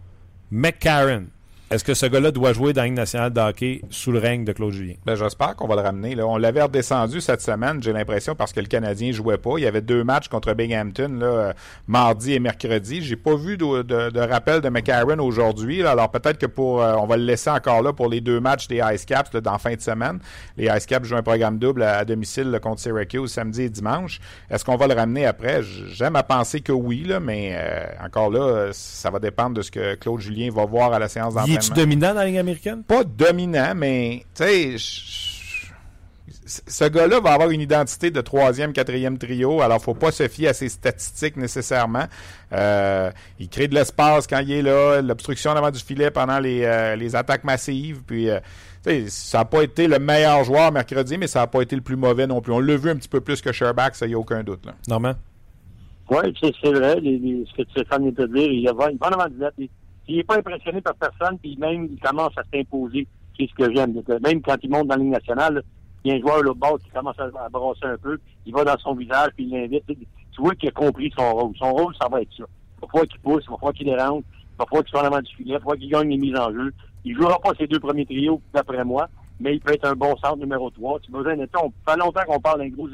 McCarron, est-ce que ce gars-là doit jouer dans la Ligue nationale de hockey sous le règne de Claude Julien? Ben, j'espère qu'on va le ramener. Là. On l'avait redescendu cette semaine, j'ai l'impression, parce que le Canadien jouait pas. Il y avait deux matchs contre Binghamton, là, euh, mardi et mercredi. J'ai pas vu de, rappel de McCarron aujourd'hui. Alors peut-être que pour euh, on va le laisser encore là pour les deux matchs des Ice Caps là, dans fin de semaine. Les Ice Caps jouent un programme double à, à domicile là, contre Syracuse samedi et dimanche. Est-ce qu'on va le ramener après? J'aime à penser que oui, là, mais euh, encore là, ça va dépendre de ce que Claude Julien va voir à la séance d'entraînement es-tu dominant dans la Ligue américaine? Pas dominant, mais tu sais, ce gars-là va avoir une identité de troisième, quatrième trio, alors faut pas se fier à ses statistiques nécessairement. Euh, il crée de l'espace quand il est là, l'obstruction devant du filet pendant les, euh, les attaques massives, puis euh, ça n'a pas été le meilleur joueur mercredi, mais ça n'a pas été le plus mauvais non plus. On l'a vu un petit peu plus que Sherbach, ça y a aucun doute. Là. Normand? Oui, c'est vrai, les, les, ce que Stéphane vient de dire, il, va, il va en avant du il n'est pas impressionné par personne, puis même, il commence à s'imposer. C'est ce que j'aime. Même quand il monte dans la Ligue nationale, il y a un joueur là bas qui commence à, brasser un peu, il va dans son visage, puis il l'invite. Tu vois qu'il a compris son rôle. Son rôle, ça va être ça. Il va falloir qu'il pousse, il va falloir qu'il dérange, il va falloir qu'il soit en avant du filet, il va falloir qu'il gagne les mises en jeu. Il jouera pas ses deux premiers trios, d'après moi, mais il peut être un bon centre numéro 3. Tu besoin d'être on fait longtemps qu'on parle d'un gros,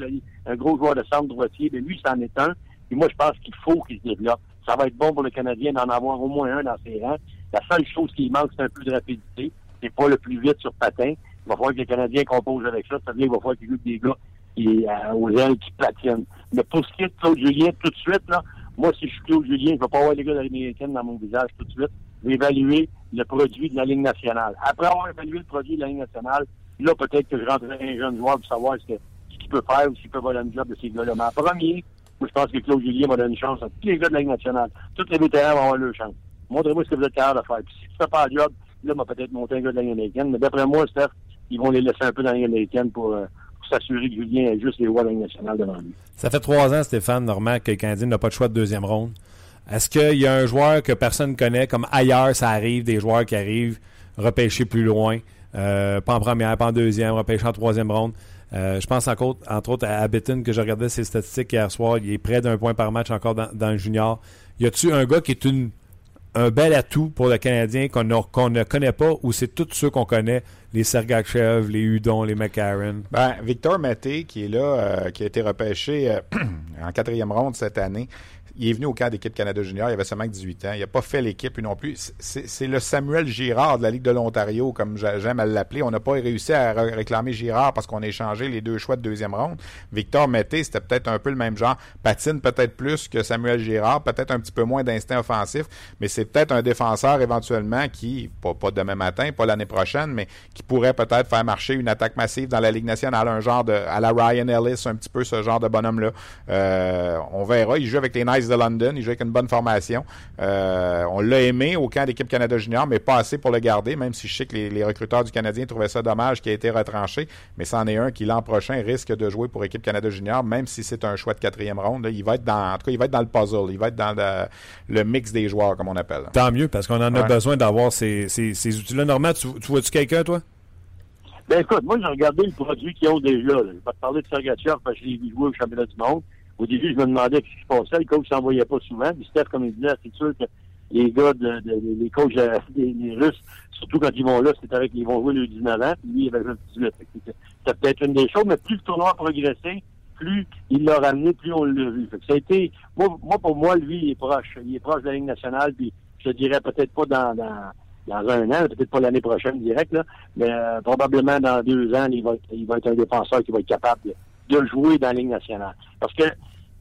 un gros joueur de centre droitier, mais lui, c'en est un. Et moi, je pense qu'il faut qu'il se développe ça va être bon pour le Canadien d'en avoir au moins un dans ses rangs. La seule chose qui manque, c'est un peu de rapidité. C'est pas le plus vite sur patin. Il va falloir que les Canadiens composent avec ça. Ça veut dire qu'il va falloir qu'ils jouent des gars qui, euh, aux ailes qui platinent. Mais pour ce qui est de Claude Julien, tout de suite, là, moi, si je suis Claude Julien, je ne vais pas avoir les gars de l'américaine dans mon visage tout de suite. Je vais évaluer le produit de la Ligue nationale. Après avoir évalué le produit de la Ligue nationale, là, peut-être que je rentrerai un jeune joueur pour savoir ce qu'il peut faire ou s'il peut voler le job de ces gars-là. Mais premier, moi, je pense que Claude Julien va donner une chance à tous les gars de la Ligue nationale. Tous les vétérans vont avoir leur chance. Montrez-moi ce que vous êtes capable de faire. Puis si tu fais pas le job, là, on va peut-être monter un gars de la Ligue américaine. Mais d'après moi, Steph, ils vont les laisser un peu dans la Ligue américaine pour, euh, s'assurer que Julien ait juste les rois de la Ligue nationale devant lui. Ça fait trois ans, Stéphane, normal que le n'a pas de choix de deuxième ronde. Est-ce qu'il y a un joueur que personne ne connaît, comme ailleurs, ça arrive, des joueurs qui arrivent repêcher plus loin, euh, pas en première, pas en deuxième, repêcher en troisième ronde? Euh, je pense entre autres à Abitton, que je regardais ses statistiques hier soir. Il est près d'un point par match encore dans, le junior. Y a-tu un gars qui est un bel atout pour le Canadien qu'on ne connaît pas ou c'est tous ceux qu'on connaît, les Sergachev, les Hudon, les McCarron? Ben, Victor Mété, qui est là, euh, qui a été repêché euh, *clears throat* en quatrième ronde cette année, il est venu au camp d'équipe Canada Junior, il avait seulement 18 ans. Il n'a pas fait l'équipe non plus. C'est le Samuel Girard de la Ligue de l'Ontario, comme j'aime à l'appeler. On n'a pas réussi à réclamer Girard parce qu'on a échangé les deux choix de deuxième ronde. Victor Mété, c'était peut-être un peu le même genre. Patine peut-être plus que Samuel Girard, peut-être un petit peu moins d'instinct offensif, mais c'est peut-être un défenseur éventuellement qui, pas, pas demain matin, pas l'année prochaine, mais qui pourrait peut-être faire marcher une attaque massive dans la Ligue nationale, un genre de, à la Ryan Ellis, un petit peu ce genre de bonhomme-là. Euh, on verra. Il joue avec les De London. Il joue avec une bonne formation. Euh, on l'a aimé au camp d'équipe Canada Junior, mais pas assez pour le garder, même si je sais que les, recruteurs du Canadien trouvaient ça dommage qu'il ait été retranché. Mais c'en est un qui, l'an prochain, risque de jouer pour équipe Canada Junior, même si c'est un choix de quatrième ronde. il va être dans, en tout cas, il va être dans le puzzle. Il va être dans le, mix des joueurs, comme on appelle. Tant mieux, parce qu'on en a besoin d'avoir ces, ces, outils-là. Normand, tu, vois-tu quelqu'un, toi? Ben écoute, moi j'ai regardé le produit qu'ils ont déjà. Je vais te parler de Sergachev parce que je l'ai vu jouer au championnat du monde. Au début, je me demandais ce qui se passait. Le coach s'en voyait pas souvent. Puis Steph, comme il disait, c'est sûr que les gars, de, de, les coachs euh, *laughs* les, Russes, surtout quand ils vont là, c'est avec ils vont jouer le 19 ans, puis lui, il avait juste 18. C'était peut-être une des choses, mais plus le tournoi a progressé, plus il l'a ramené, plus on l'a vu. Ça a été, moi, pour moi, lui, il est proche. Il est proche de la Ligue nationale, puis je dirais peut-être pas dans, dans, dans un an, peut-être pas l'année prochaine direct, là, mais euh, probablement dans deux ans, il va, il va être un défenseur qui va être capable de jouer dans la Ligue nationale. Parce que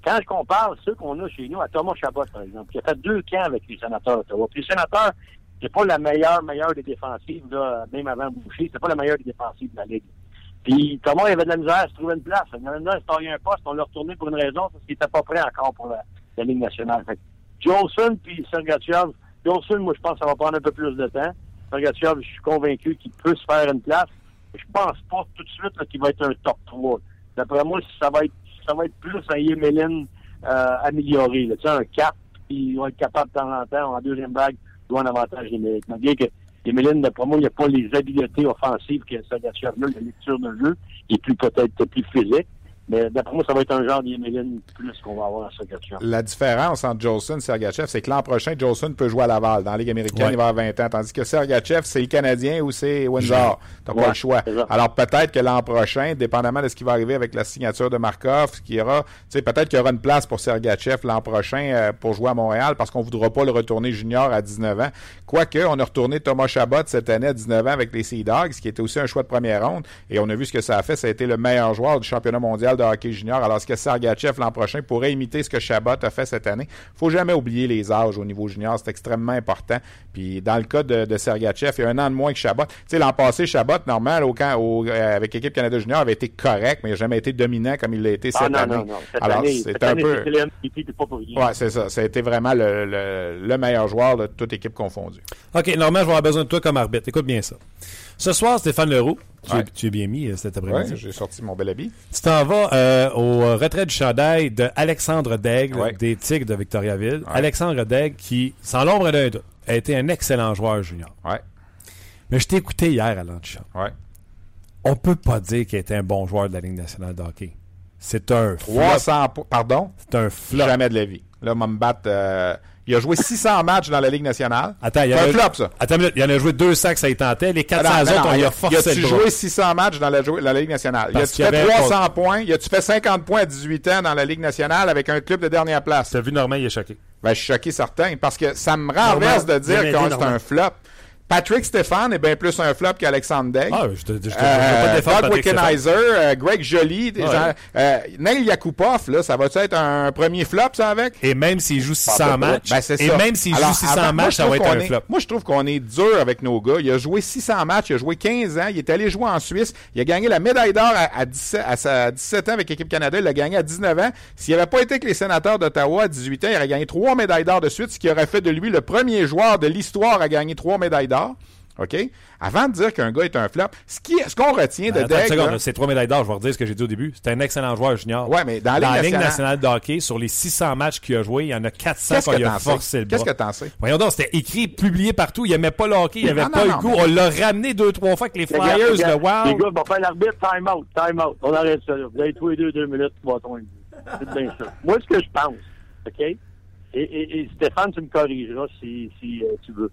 quand je compare ceux qu'on a chez nous à Thomas Chabot, par exemple, qui a fait deux camps avec les sénateurs d'Ottawa. Puis les sénateurs, c'est pas la meilleure, meilleure des défensives, là, même avant Boucher, c'est pas la meilleure des défensives de la Ligue. Puis Thomas, il avait de la misère à se trouver une place. Il avait de la misère à se un poste, on l'a retourné pour une raison, parce qu'il était pas prêt encore pour la, Ligue nationale. Fait Jolson puis Sergachev, Jolson, moi, je pense que ça va prendre un peu plus de temps. Sergachev, je suis convaincu qu'il peut se faire une place. Je pense pas tout de suite qu'il va être un top 3. D'après moi, ça va être ça va être plus un Yemelin euh, amélioré. Tu sais, un 4, puis il va être capable de temps en temps, en deuxième vague, jouer un avantage numérique. Malgré que Yemelin, d'après moi, il n'y a pas les habiletés offensives que Sergachev-là, la lecture de jeu, il est plus peut-être plus physique. Mais d'après moi, ça va être un genre d'Yemelin plus qu'on va avoir à Sergachev. La différence entre Jolson et Sergachev, c'est que l'an prochain, Jolson peut jouer à Laval. Dans la Ligue américaine, Ouais. il va avoir 20 ans. Tandis que Sergachev, c'est le Canadien ou c'est Windsor. T'as pas Ouais, le choix. Alors peut-être que l'an prochain, dépendamment de ce qui va arriver avec la signature de Markov, ce qu'il y aura, tu sais, peut-être qu'il y aura une place pour Sergachev l'an prochain euh, pour jouer à Montréal parce qu'on voudra pas le retourner junior à 19 ans. Quoique, on a retourné Thomas Chabot cette année à 19 ans avec les Sea Dogs, qui était aussi un choix de première ronde. Et on a vu ce que ça a fait. Ça a été le meilleur joueur du championnat mondial de hockey junior. Alors, est-ce que Sergachev l'an prochain pourrait imiter ce que Chabot a fait cette année? Faut jamais oublier les âges au niveau junior. C'est extrêmement important. Puis, dans le cas de, de Sergachev, il y a un an de moins que Chabot. Tu sais, l'an passé, Chabot, normal, au camp, au- euh, avec l'équipe Canada junior, avait été correct, mais il n'a jamais été dominant comme il l'a été cette Ah non, année. non, non. Cette Alors, année, c'est cette un année, peu... Ouais, c'est ça. Ça a été vraiment le, le, le meilleur joueur de toute équipe confondue. OK, Normand, je vais avoir besoin de toi comme arbitre. Écoute bien ça. Ce soir, Stéphane Leroux, tu, Ouais. es, tu es bien mis euh, cet Ouais, après-midi. j'ai sorti mon bel habit. Tu t'en vas euh, au euh, retrait du chandail de Alexandre Daigle Ouais. des Tigres de Victoriaville. Alexandre Daigle qui, sans l'ombre d'un doute, a été un excellent joueur junior. Ouais, Mais je t'ai écouté hier à l'antichambre. ouais. On peut pas dire qu'il était un bon joueur de la Ligue nationale de hockey. C'est un flop. 300 po- Pardon? C'est un flop. Jamais de la vie. Là, on va me battre. euh, il a joué 600 matchs dans la Ligue nationale. Attends, il y C'est en un a, flop, ça. Attends il y en a joué 200 que ça y tentait. Les 400 Ah non, non, autres, non, on y il a a- forcé il a-tu joué 600 matchs dans la, Ligue nationale? Parce Il a-tu fait avait un 300 points? Il a-tu fait 50 points à 18 ans dans la Ligue nationale avec un club de dernière place? T'as vu Normand, il est choqué. Ben, je suis choqué certain parce que ça me renverse de dire que c'est un flop. Patrick Stéphane est bien plus un flop qu'Alexandre Degg. Ah, je te, je te, je te- je Euh, veux pas Doug. Wickenheiser, euh, Greg Ouais. gens- euh, Neil Yakupov, là, ça va-tu être un premier flop, ça, avec? Et même s'il joue 600 matchs, Ben, et ça. même s'il joue 600 avant, moi, matchs, je ça va être un est- flop. Moi, je trouve qu'on est dur avec nos gars. Il a joué 600 matchs, il a joué 15 ans, il est allé jouer en Suisse, il a gagné la médaille d'or à, à 17, à sa- 17 ans avec l'équipe Canada, il l'a gagné à 19 ans. S'il n'avait pas été avec les sénateurs d'Ottawa à 18 ans, il aurait gagné trois médailles d'or de suite, ce qui aurait fait de lui le premier joueur de l'histoire à gagner trois médailles d'or. OK? Avant de dire qu'un gars est un flop, ce qui- ce qu'on retient de Ben, là- c'est trois médailles d'or, je vais redire ce que j'ai dit au début. C'est un excellent joueur junior. Ouais, mais dans la Ligue nationale- nationale de hockey, sur les 600 matchs qu'il a joué, il y en a 400 qu'est-ce qu'on a forcé le. Qu'est-ce que t'en sais? Voyons donc, c'était écrit, publié partout. Il aimait pas le hockey, il avait Non, pas non, le non, goût. mais- On l'a ramené deux, trois fois avec les Les gars, Flyers, les le gars, Les Wild. gars, on va faire l'arbitre, time out, time out. On arrête ça, là. Vous avez tous les deux, deux minutes, tu vas ton C'est bien ça. Moi, ce que je pense, OK? Et, et, et Stéphane, tu me corrigeras si, si euh, tu veux.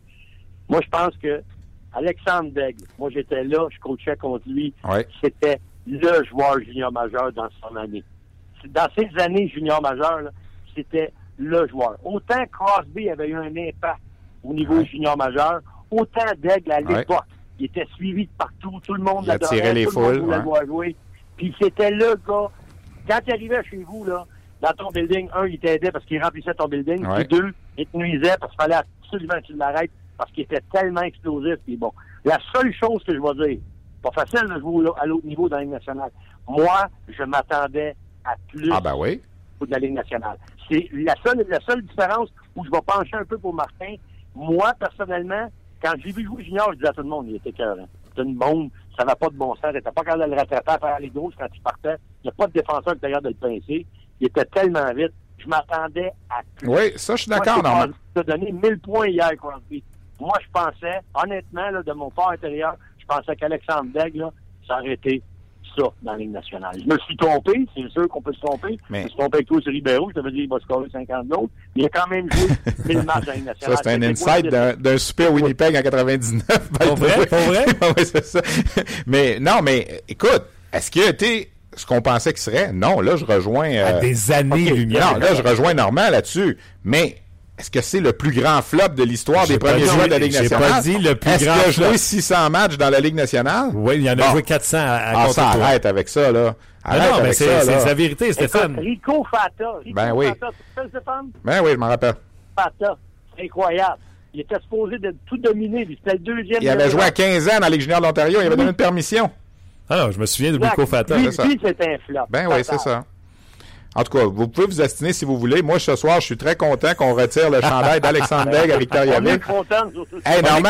Moi, je pense que Alexandre Daigle, moi, j'étais là, je coachais contre lui. Ouais. C'était le joueur junior majeur dans son année. Dans ses années junior majeur, c'était le joueur. Autant Crosby avait eu un impact au niveau Ouais. junior majeur, autant Daigle, à Ouais. l'époque, il était suivi de partout, tout le monde Il attirait l'adorait, les tout le monde foules, le voir jouer. Puis c'était le gars, quand il arrivait chez vous, là, dans ton building, un, il t'aidait parce qu'il remplissait ton building, puis deux, il te nuisait parce qu'il fallait absolument que tu l'arrêtes parce qu'il était tellement explosif. Puis bon, la seule chose que je vais dire, pas facile de jouer à l'autre niveau dans la Ligue nationale. Moi, je m'attendais à plus Ah, ben oui. de la Ligue nationale. C'est la seule, la seule différence où je vais pencher un peu pour Martin. Moi, personnellement, quand j'ai vu jouer Junior, je disais à tout le monde, il était cœur. C'était une bombe, ça n'a pas de bon sens. Il n'était pas capable de le rattraper à faire les gauches quand il partait. Il n'y a pas de défenseur capable de le pincer. Il était tellement vite. Je m'attendais à plus. Oui, ça, je suis d'accord. Tu as donné 1000 points hier, Crosby. Moi, je pensais, honnêtement, là, de mon fort intérieur, je pensais qu'Alexandre Degg, là, ça aurait été ça dans la Ligue nationale. Je me suis trompé, c'est sûr qu'on peut se tromper. Mais- Je me suis trompé avec toi sur Ribeiro, je t'avais dit qu'il va scorer 50 d'autres. Mais il a quand même joué *laughs* 1000 matchs dans la Ligue Ça, nationale. c'est un insight d'un, super Winnipeg en 99. by Pour vrai? Pour vrai? *laughs* oui, c'est ça. Mais non, mais écoute, est-ce qu'il a été ce qu'on pensait qu'il serait? Non, là, je rejoins. À euh, des années-lumière. non, là, je rejoins Normand là-dessus. Mais est-ce que c'est le plus grand flop de l'histoire des premiers joueurs de la Ligue j'ai nationale? pas dit le plus Est-ce grand qu'il a flop. joué 600 matchs dans la Ligue nationale? Oui, il y en a Bon. joué 400 à, à Ah, ça arrête avec ça, là. Ah Arrête non, mais avec c'est ça, c'est là. la vérité, Écoute, Stéphane. Rico Fata. Rico Ben oui. Fata, tu te rappelles, Stéphane? Ben oui, je m'en rappelle. Fata. C'est incroyable. Il était supposé de tout dominer. C'était le deuxième. Il avait joué à 15 ans dans la Ligue junior de l'Ontario. Il avait donné une permission. Ah non, je me souviens de Rico Fata. Lui, c'est ça. lui, c'était un flop. Ben oui, c'est ça. En tout cas, vous pouvez vous astiner si vous voulez. Moi, ce soir, je suis très content qu'on retire le chandail d'Alexandre Degg à Victoriaville. Hey, Normand,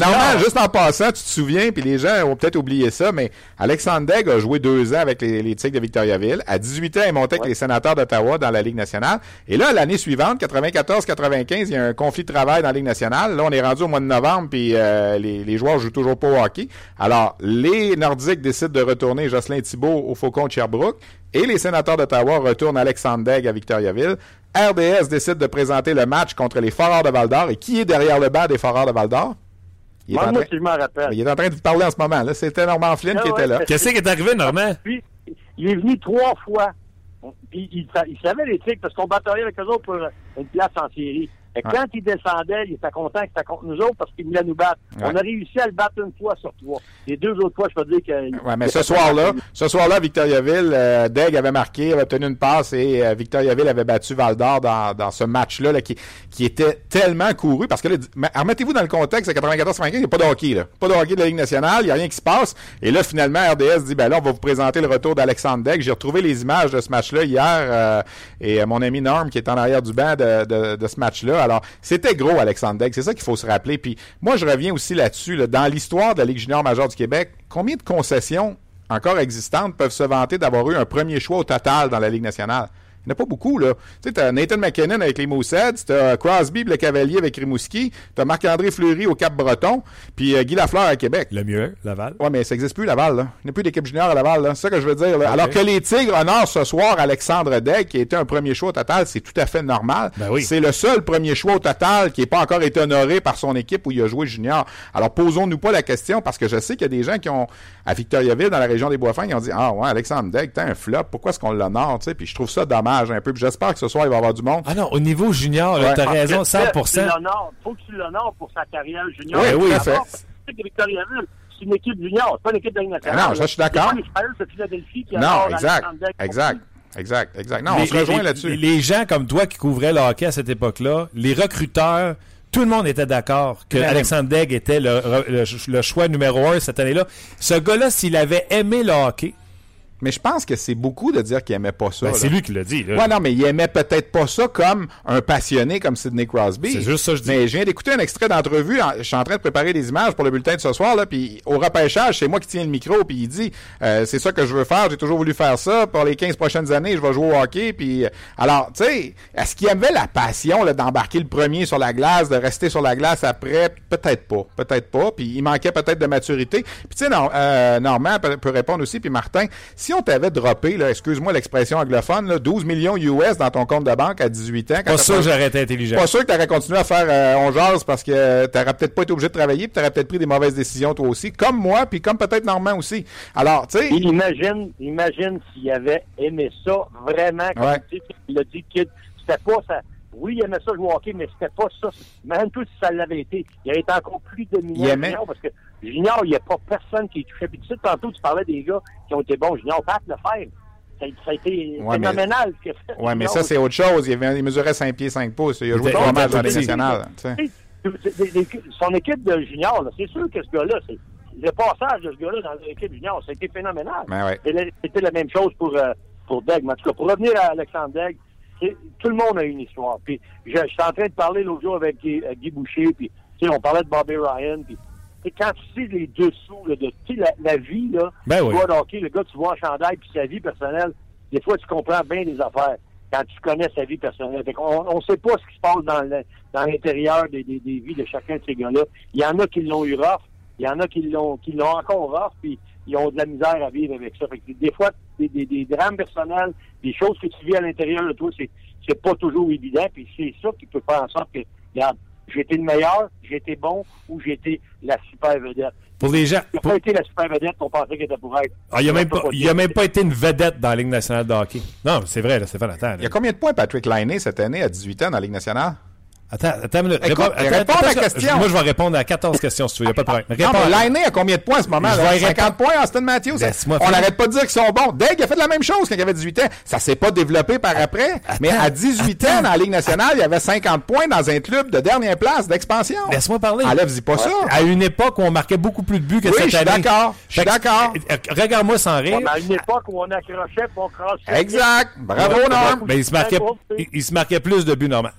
Normand, juste en passant, tu te souviens, puis les gens ont peut-être oublié ça, mais Alexandre Degg a joué deux ans avec les, les Tigres de Victoriaville. À 18 ans, il montait avec les sénateurs d'Ottawa dans la Ligue nationale. Et là, l'année suivante, 94-95, il y a un conflit de travail dans la Ligue nationale. Là, on est rendu au mois de novembre, puis euh, les, les joueurs jouent toujours pas au hockey. Alors, les Nordiques décident de retourner Jocelyn Thibault au Faucon de Sherbrooke, et les sénateurs d'Ottawa retournent Alexandre Degg à Victoriaville. RDS décide de présenter le match contre les Foreurs de Val-d'Or. Et qui est derrière le banc des Foreurs de Val-d'Or? Il est en Moi, train- si je m'en rappelle. il est en train de vous parler en ce moment. C'était Norman Flynn Ah qui ouais, était là. Qu'est-ce qui est arrivé, Normand? Puis, il est venu trois fois. Puis, il, il savait les Tigres parce qu'on bataillait avec eux autres pour une place en série. Et Ouais. quand il descendait, il était content que c'était contre nous autres parce qu'il voulait nous battre. Ouais. On a réussi à le battre une fois sur trois. Les deux autres fois, je peux dire que. Ouais, mais ce soir-là, ce soir-là, Victoriaville, euh, Degg avait marqué, avait obtenu une passe et euh, Victoriaville avait battu Val d'Or dans, dans ce match-là là, qui, qui était tellement couru. Parce que là, mais remettez-vous dans le contexte, à 94-95, il n'y a pas de hockey. Là. Pas de hockey de la Ligue nationale, il n'y a rien qui se passe. Et là, finalement, RDS dit, ben là, on va vous présenter le retour d'Alexandre Degg. J'ai retrouvé les images de ce match-là hier euh, et euh, mon ami Norm qui est en arrière du banc de, de, de ce match-là. Alors, c'était gros, Alexandre Degg. C'est ça qu'il faut se rappeler. Puis moi, je reviens aussi là-dessus. là. Dans l'histoire de la Ligue junior majeure du Québec, combien de concessions encore existantes peuvent se vanter d'avoir eu un premier choix au total dans la Ligue nationale? Il n'y en a pas beaucoup, là. Tu sais, t'as Nathan McKinnon avec les Moussets, t'as Crosby, le Cavalier avec Rimouski, t'as Marc-André Fleury au Cap-Breton, puis euh, Guy Lafleur à Québec. Le mieux, Laval. Ouais, mais ça n'existe plus, Laval, là. Il n'y a plus d'équipe junior à Laval, là. C'est ça que je veux dire, là. Alors que les Tigres honorent ce soir Alexandre Degg, qui a été un premier choix au total, c'est tout à fait normal. Ben oui. C'est le seul premier choix au total qui n'est pas encore été honoré par son équipe où il a joué junior. Alors, posons-nous pas la question, parce que je sais qu'il y a des gens qui ont, à Victoriaville, dans la région des Bois-Fins, qui ont dit, ah ouais, Alexandre Degg, t'es un flop, pourquoi est-ce qu'on l'honore, tu sais? Puis je trouve ça dommage un peu. Puis j'espère que ce soir, il va y avoir du monde. Ah non, au niveau junior, Ouais. t'as raison, que 100%. Tu l'honores. Faut que tu l'honores pour sa carrière junior. Oui, oui, que Victoriaville, c'est une équipe junior, c'est pas une équipe de nationale. Ah non, ça, je suis d'accord. C'est Philadelphie qui Non, exact, exact, exact, exact. Non, on se rejoint les- là-dessus. Les, les gens comme toi qui couvraient le hockey à cette époque-là, les recruteurs, tout le monde était d'accord que Unanime. Alexandre Degg était le, le- le choix numéro un cette année-là. Ce gars-là, s'il avait aimé le hockey, Mais je pense que c'est beaucoup de dire qu'il aimait pas ça. ben, c'est lui qui l'a dit. là. Ouais, non, mais il aimait peut-être pas ça comme un passionné comme Sidney Crosby. C'est juste ça que je dis. Mais je viens d'écouter un extrait d'entrevue. en- Je suis en train de préparer des images pour le bulletin de ce soir, là. Puis au repêchage, c'est moi qui tiens le micro. Puis il dit, euh, c'est ça que je veux faire. J'ai toujours voulu faire ça. Pour les 15 prochaines années, je vais jouer au hockey. Puis euh, alors, tu sais, est-ce qu'il avait la passion d'embarquer le premier sur la glace, de rester sur la glace après? Peut-être pas, peut-être pas. Puis il manquait peut-être de maturité. Puis tu sais, non, euh, Normand peut, peut répondre aussi. Puis Martin, si on t'avait droppé, là, excuse-moi l'expression anglophone, là, 12 millions US dans ton compte de banque à 18 ans, quand Pas sûr que j'aurais été intelligent. pas sûr que tu aurais continué à faire euh, on jase parce que tu peut-être pas été obligé de travailler, puis tu aurais peut-être pris des mauvaises décisions toi aussi, comme moi, puis comme peut-être Normand aussi. Alors, tu sais, imagine, imagine s'il avait aimé ça vraiment. Comme Ouais. tu sais, il a dit que c'était pas ça. Oui, il aimait ça jouer au hockey, mais c'était pas ça. Même tout si ça l'avait été, il aurait été encore plus dominant Il aimait. junior parce que junior, il n'y a pas personne qui est touché. Puis tu sais, tantôt, tu parlais des gars qui ont été bons junior. Pat Lefebvre, ça, ça a été Ouais, mais- phénoménal ce qu'il a fait. ouais, mais ça, c'est autre chose. Il, avait- il mesurait 5 pieds 5 pouces. Il a joué trois matchs dans la était Ligue petit. nationale. tu sais. Tu sais, des- des- son équipe de junior, c'est sûr que ce gars-là, c'est le passage de ce gars-là dans l'équipe junior, ça a été phénoménal. Ben ouais. C'était la même chose pour, euh, pour Degg. Mais en tout cas, pour revenir à Alexandre Degg, tout le monde a une histoire. Puis, suis en train de parler l'autre jour avec Guy, euh, Guy Boucher, puis, tu sais, on parlait de Bobby Ryan, puis, quand tu sais les dessous là, de la, la vie, là, Ben tu oui. vois le hockey, le gars, tu vois en chandail, puis sa vie personnelle, des fois, tu comprends bien les affaires quand tu connais sa vie personnelle. Fait on sait pas ce qui se passe dans l'intérieur des, des, des vies de chacun de ces gars-là. Il y en a qui l'ont eu rough, il y en a qui l'ont qui l'ont encore rough, puis ils ont de la misère à vivre avec ça. Fait que des fois, des, des, des drames personnels, des choses que tu vis à l'intérieur de toi, c'est c'est pas toujours évident, puis c'est ça qui peut faire en sorte que, regarde, j'ai été le meilleur, j'ai été bon ou j'ai été la super vedette. Pour les gens. Il n'a pour- pas été la super vedette qu'on pensait qu'il était pour être. Ah, il n'a même, pas- il a même été. pas été une vedette dans la Ligue nationale de hockey. Non, c'est vrai, là, Stéphane, attends. là. Il y a combien de points Patrick Lainé cette année à 18 ans dans la Ligue nationale? Attends, attends une minute. Écoute, Réponds- attends, réponds à attends, je- question. Moi, je vais répondre à 14 questions si tu veux. Il n'y a pas de problème. Non, Réponds mais à- Lainé a combien de points en ce moment? Je là? vais 50 répondre. points, Austin Matthews? Laisse-moi On n'arrête pas de dire qu'ils sont bons. Deg a fait la même chose quand il avait 18 ans. Ça s'est pas développé par après. Mais à 18 ans, dans la Ligue nationale, il y avait 50 points dans un club de dernière place d'expansion. Laisse-moi parler. Enlève-y pas ça. À une époque où on marquait beaucoup plus de buts que Oui, cette je suis année. d'accord. Je suis d'accord. euh, Regarde-moi sans rire. Ouais, mais à une époque où on accrochait et on crassait. Exact. Bravo, Norm. Mais il se marquait, il, il se marquait plus de buts, normal.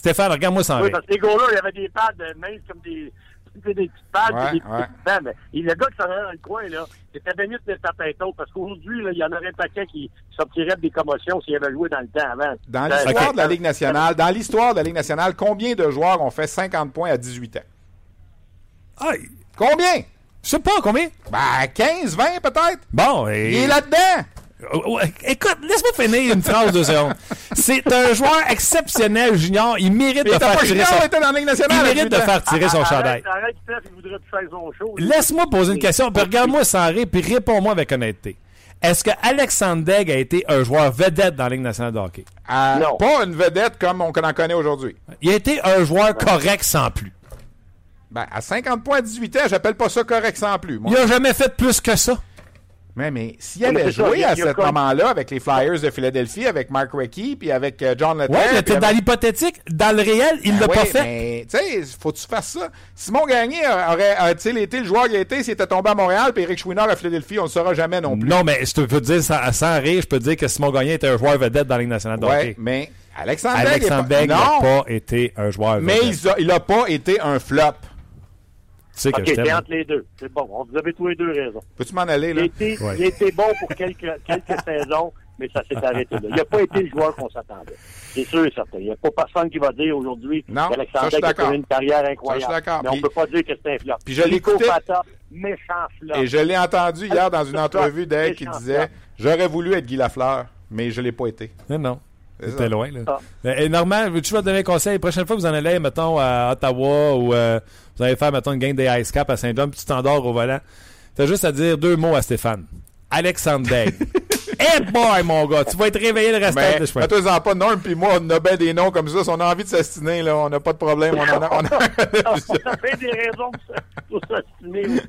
Stéphane, regarde-moi sans Oui, parce que les gars-là, il y avait des pads euh, minces comme des. des petites pads, Ouais, des petits ouais. bancs, mais il- le gars qui s'en allait dans le coin, là, c'était bien mieux de mettre sa parce qu'aujourd'hui, il y en aurait un paquet qui sortirait des commotions s'il avait joué dans le temps avant. Dans Ça- l'histoire ça- de la Ligue nationale, dans l'histoire de la Ligue nationale, combien de joueurs ont fait 50 points à 18 ans? Ah, Combien? je sais pas combien? Ben, 15, 20 peut-être? Bon, et... Il est là-dedans! Oh, ouais, Écoute, laisse-moi finir une phrase de secondes. C'est un joueur exceptionnel, Junior. Il mérite de faire tirer son... nationale. Il mérite de 18 ans. faire tirer son chandail. Arrête, arrête, Steph, il voudrait plus faire son show. lui. Laisse-moi poser une question, puis regarde-moi sans rire, puis réponds-moi avec honnêteté. Est-ce que Alexandre Degg a été un joueur vedette dans la Ligue nationale de hockey? Ah, Non. Pas une vedette comme on en connaît aujourd'hui. Il a été un joueur correct sans plus. Ben, à 50 points à 18 ans, j'appelle pas ça correct sans plus. moi. Il a jamais fait plus que ça. Mais, mais s'il Mais avait ça, joué a- à ce comme- moment-là avec les Flyers de Philadelphie, avec Mark Recchi, puis avec euh, John Lethal... Ouais, mais dans l'hypothétique. Dans le réel, il Ben l'a oui, pas fait. Mais, tu sais, faut que tu fasses ça. Simon Gagné aurait, a-t-il été le joueur qu'il a été s'il était tombé à Montréal, puis Eric Chouinard à Philadelphie, on ne le saura jamais non plus. Non, mais je te peux dire, sans, sans rire, je peux te dire que Simon Gagné était un joueur vedette dans la Ligue nationale de Ouais, mais Alexandre Alexandre n'a pas été un joueur mais vedette. il a, il a pas été un flop. Tu sais que OK, je c'est t'aime. entre les deux. C'est bon. Vous avez tous les deux raison. Peux-tu m'en aller, Il là? a été, Ouais. il a été bon pour quelques, *laughs* quelques saisons, mais ça s'est arrêté là. Il n'a pas été le joueur qu'on s'attendait. C'est sûr et certain. Il n'y a pas personne qui va dire aujourd'hui ça, je qu'Alexandre a fait une carrière Ça, je incroyable. suis d'accord. Mais on ne peut pas dire que c'est un flop. puis je l'écoutais- Pata, méchant flop. Et je l'ai entendu hier dans une entrevue d'elle qui disait. J'aurais voulu être Guy Lafleur, mais je l'ai pas été. Non, C'était ça. loin, là. Ah. Et Normand, veux-tu me donner un conseil? La prochaine fois que vous en allez, mettons, à Ottawa ou euh, vous allez faire, mettons, une game des Ice Cap à Saint-John, puis tu t'endors au volant, t'as juste à dire deux mots à Stéphane. Alexandre Degg. *laughs* hey boy, mon gars, tu vas être réveillé le restant de chemin. fais-toi-en pas, Norm puis moi, on a bien des noms comme ça. Si on a envie de s'astiner, là, on n'a pas de problème. On en a, on a- *laughs* On a fait des raisons pour s'astiner.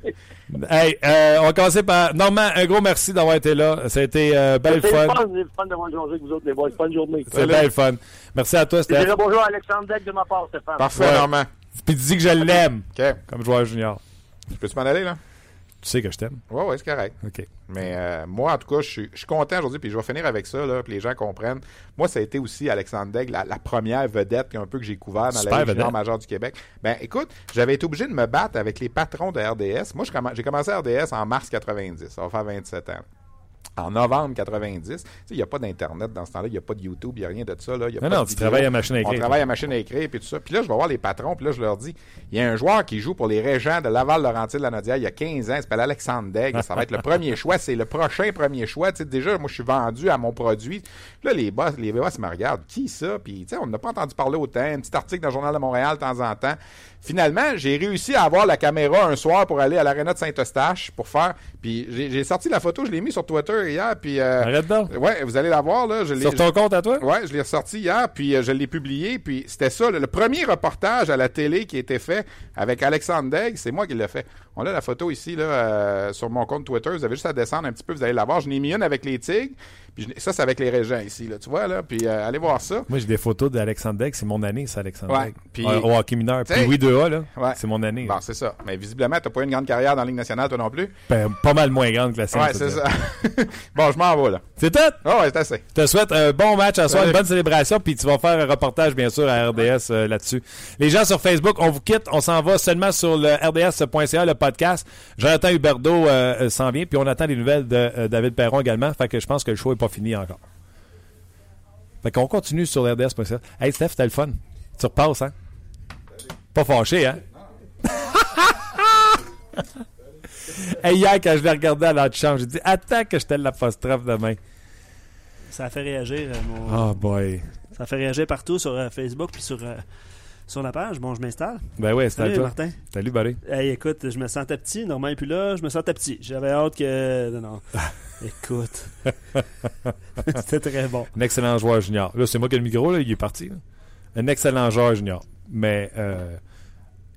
Hey, euh, on va commencer par... Normand, un gros merci d'avoir été là. Ça a été euh, belle fun. le fun, c'est le fun d'avoir joué avec vous autres, les boys. Bonne journée. C'est belle fun. Merci à toi, dirais bonjour à Alexandre Deck de ma part, Stéphane. Parfait, Ouais. Normand. Puis dis que je l'aime OK. comme joueur junior. Peux-tu m'en aller, là? Tu sais que je t'aime. Ouais, ouais, c'est correct. OK. Mais euh, moi, en tout cas, je suis, je suis content aujourd'hui, puis je vais finir avec ça, là, puis les gens comprennent. Moi, ça a été aussi Alexandre Daigle, la, la première vedette un peu que j'ai couvert dans Super la vedette. majeure du Québec. Ben, écoute, j'avais été obligé de me battre avec les patrons de RDS. Moi, je j'ai commencé à RDS en mars 90. Ça va faire 27 ans. En novembre 90, tu sais, il n'y a pas d'Internet dans ce temps-là, il n'y a pas de YouTube, il n'y a rien de ça. Là, y a Non, pas non, de tu travailles à machine à écrire. On travaille à machine à écrire, puis tout ça. Puis là, je vais voir les patrons, puis là, je leur dis, il y a un joueur qui joue pour les Régents de Laval-Laurentide-Lanaudière il y a 15 ans, il s'appelle Alexandre Daigle. Ça va être le *laughs* premier choix, c'est le prochain premier choix. Tu sais, déjà, moi, je suis vendu à mon produit. Là, les boss, les boss me regardent, qui ça? Puis, tu sais, on n'a pas entendu parler autant. Un petit article dans le Journal de Montréal de temps en temps. Finalement, j'ai réussi à avoir la caméra un soir pour aller à l'aréna de Saint-Eustache pour faire. Puis j'ai sorti la photo, je l'ai mis sur Twitter hier. Puis euh, Arrête donc. ouais, vous allez la voir là. Je l'ai- Sur ton compte à toi? Ouais, je l'ai ressorti hier, puis euh, je l'ai publié, puis c'était ça, le, le premier reportage à la télé qui a été fait avec Alexandre Degg, c'est moi qui l'ai fait. On a la photo ici, là, euh, sur mon compte Twitter, vous avez juste à descendre un petit peu, vous allez la voir. Je n'ai mis une avec les tigres, puis je n'ai- ça, c'est avec les régents ici, là, tu vois, là, puis euh, allez voir ça. Moi, j'ai des photos d'Alexandre Degg. C'est mon année, ça, Alexandre Ouais, puis- Euh, au hockey mineur. Puis oui, 2A, là. Ouais. C'est mon année. Bon, c'est ça. Mais visiblement, t'as pas eu une grande carrière dans la Ligue nationale, toi non plus. Ben, pas mal moins grande que la sienne. Ouais, c'est ça. *laughs* bon, je m'en vais, là. C'est tout? Ah ouais, c'est assez. Je te souhaite un bon match à soir, une bonne célébration, puis tu vas faire un reportage, bien sûr, à RDS euh, là-dessus. Les gens sur Facebook, on vous quitte. On s'en va seulement sur le rds.ca, le podcast. Jonathan Huberdeau euh, s'en vient, puis on attend les nouvelles de David Perron également. Fait que je pense que le show est pas fini encore. Fait qu'on continue sur le rds.ca. Hey, Steph, c'était le fun. Tu repasses, hein? Pas fâché, hein? *laughs* hey, hier, quand je l'ai regardé à l'antichambre, j'ai dit Attends que je te l'apostrophe demain. Ça a fait réagir, euh, mon- Oh boy. ça a fait réagir partout sur euh, Facebook puis sur, euh, sur la page. Bon, je m'installe. Ben ouais, c'était Salut. Martin. Salut, buddy. Hey, écoute, je me sentais petit. Normand est plus là. Je me sentais petit. J'avais hâte que. Non, non. *laughs* écoute. *laughs* C'était très bon. Un excellent joueur junior. Là, c'est moi qui ai le micro, là, il est parti. là. Un excellent joueur junior. Mais euh,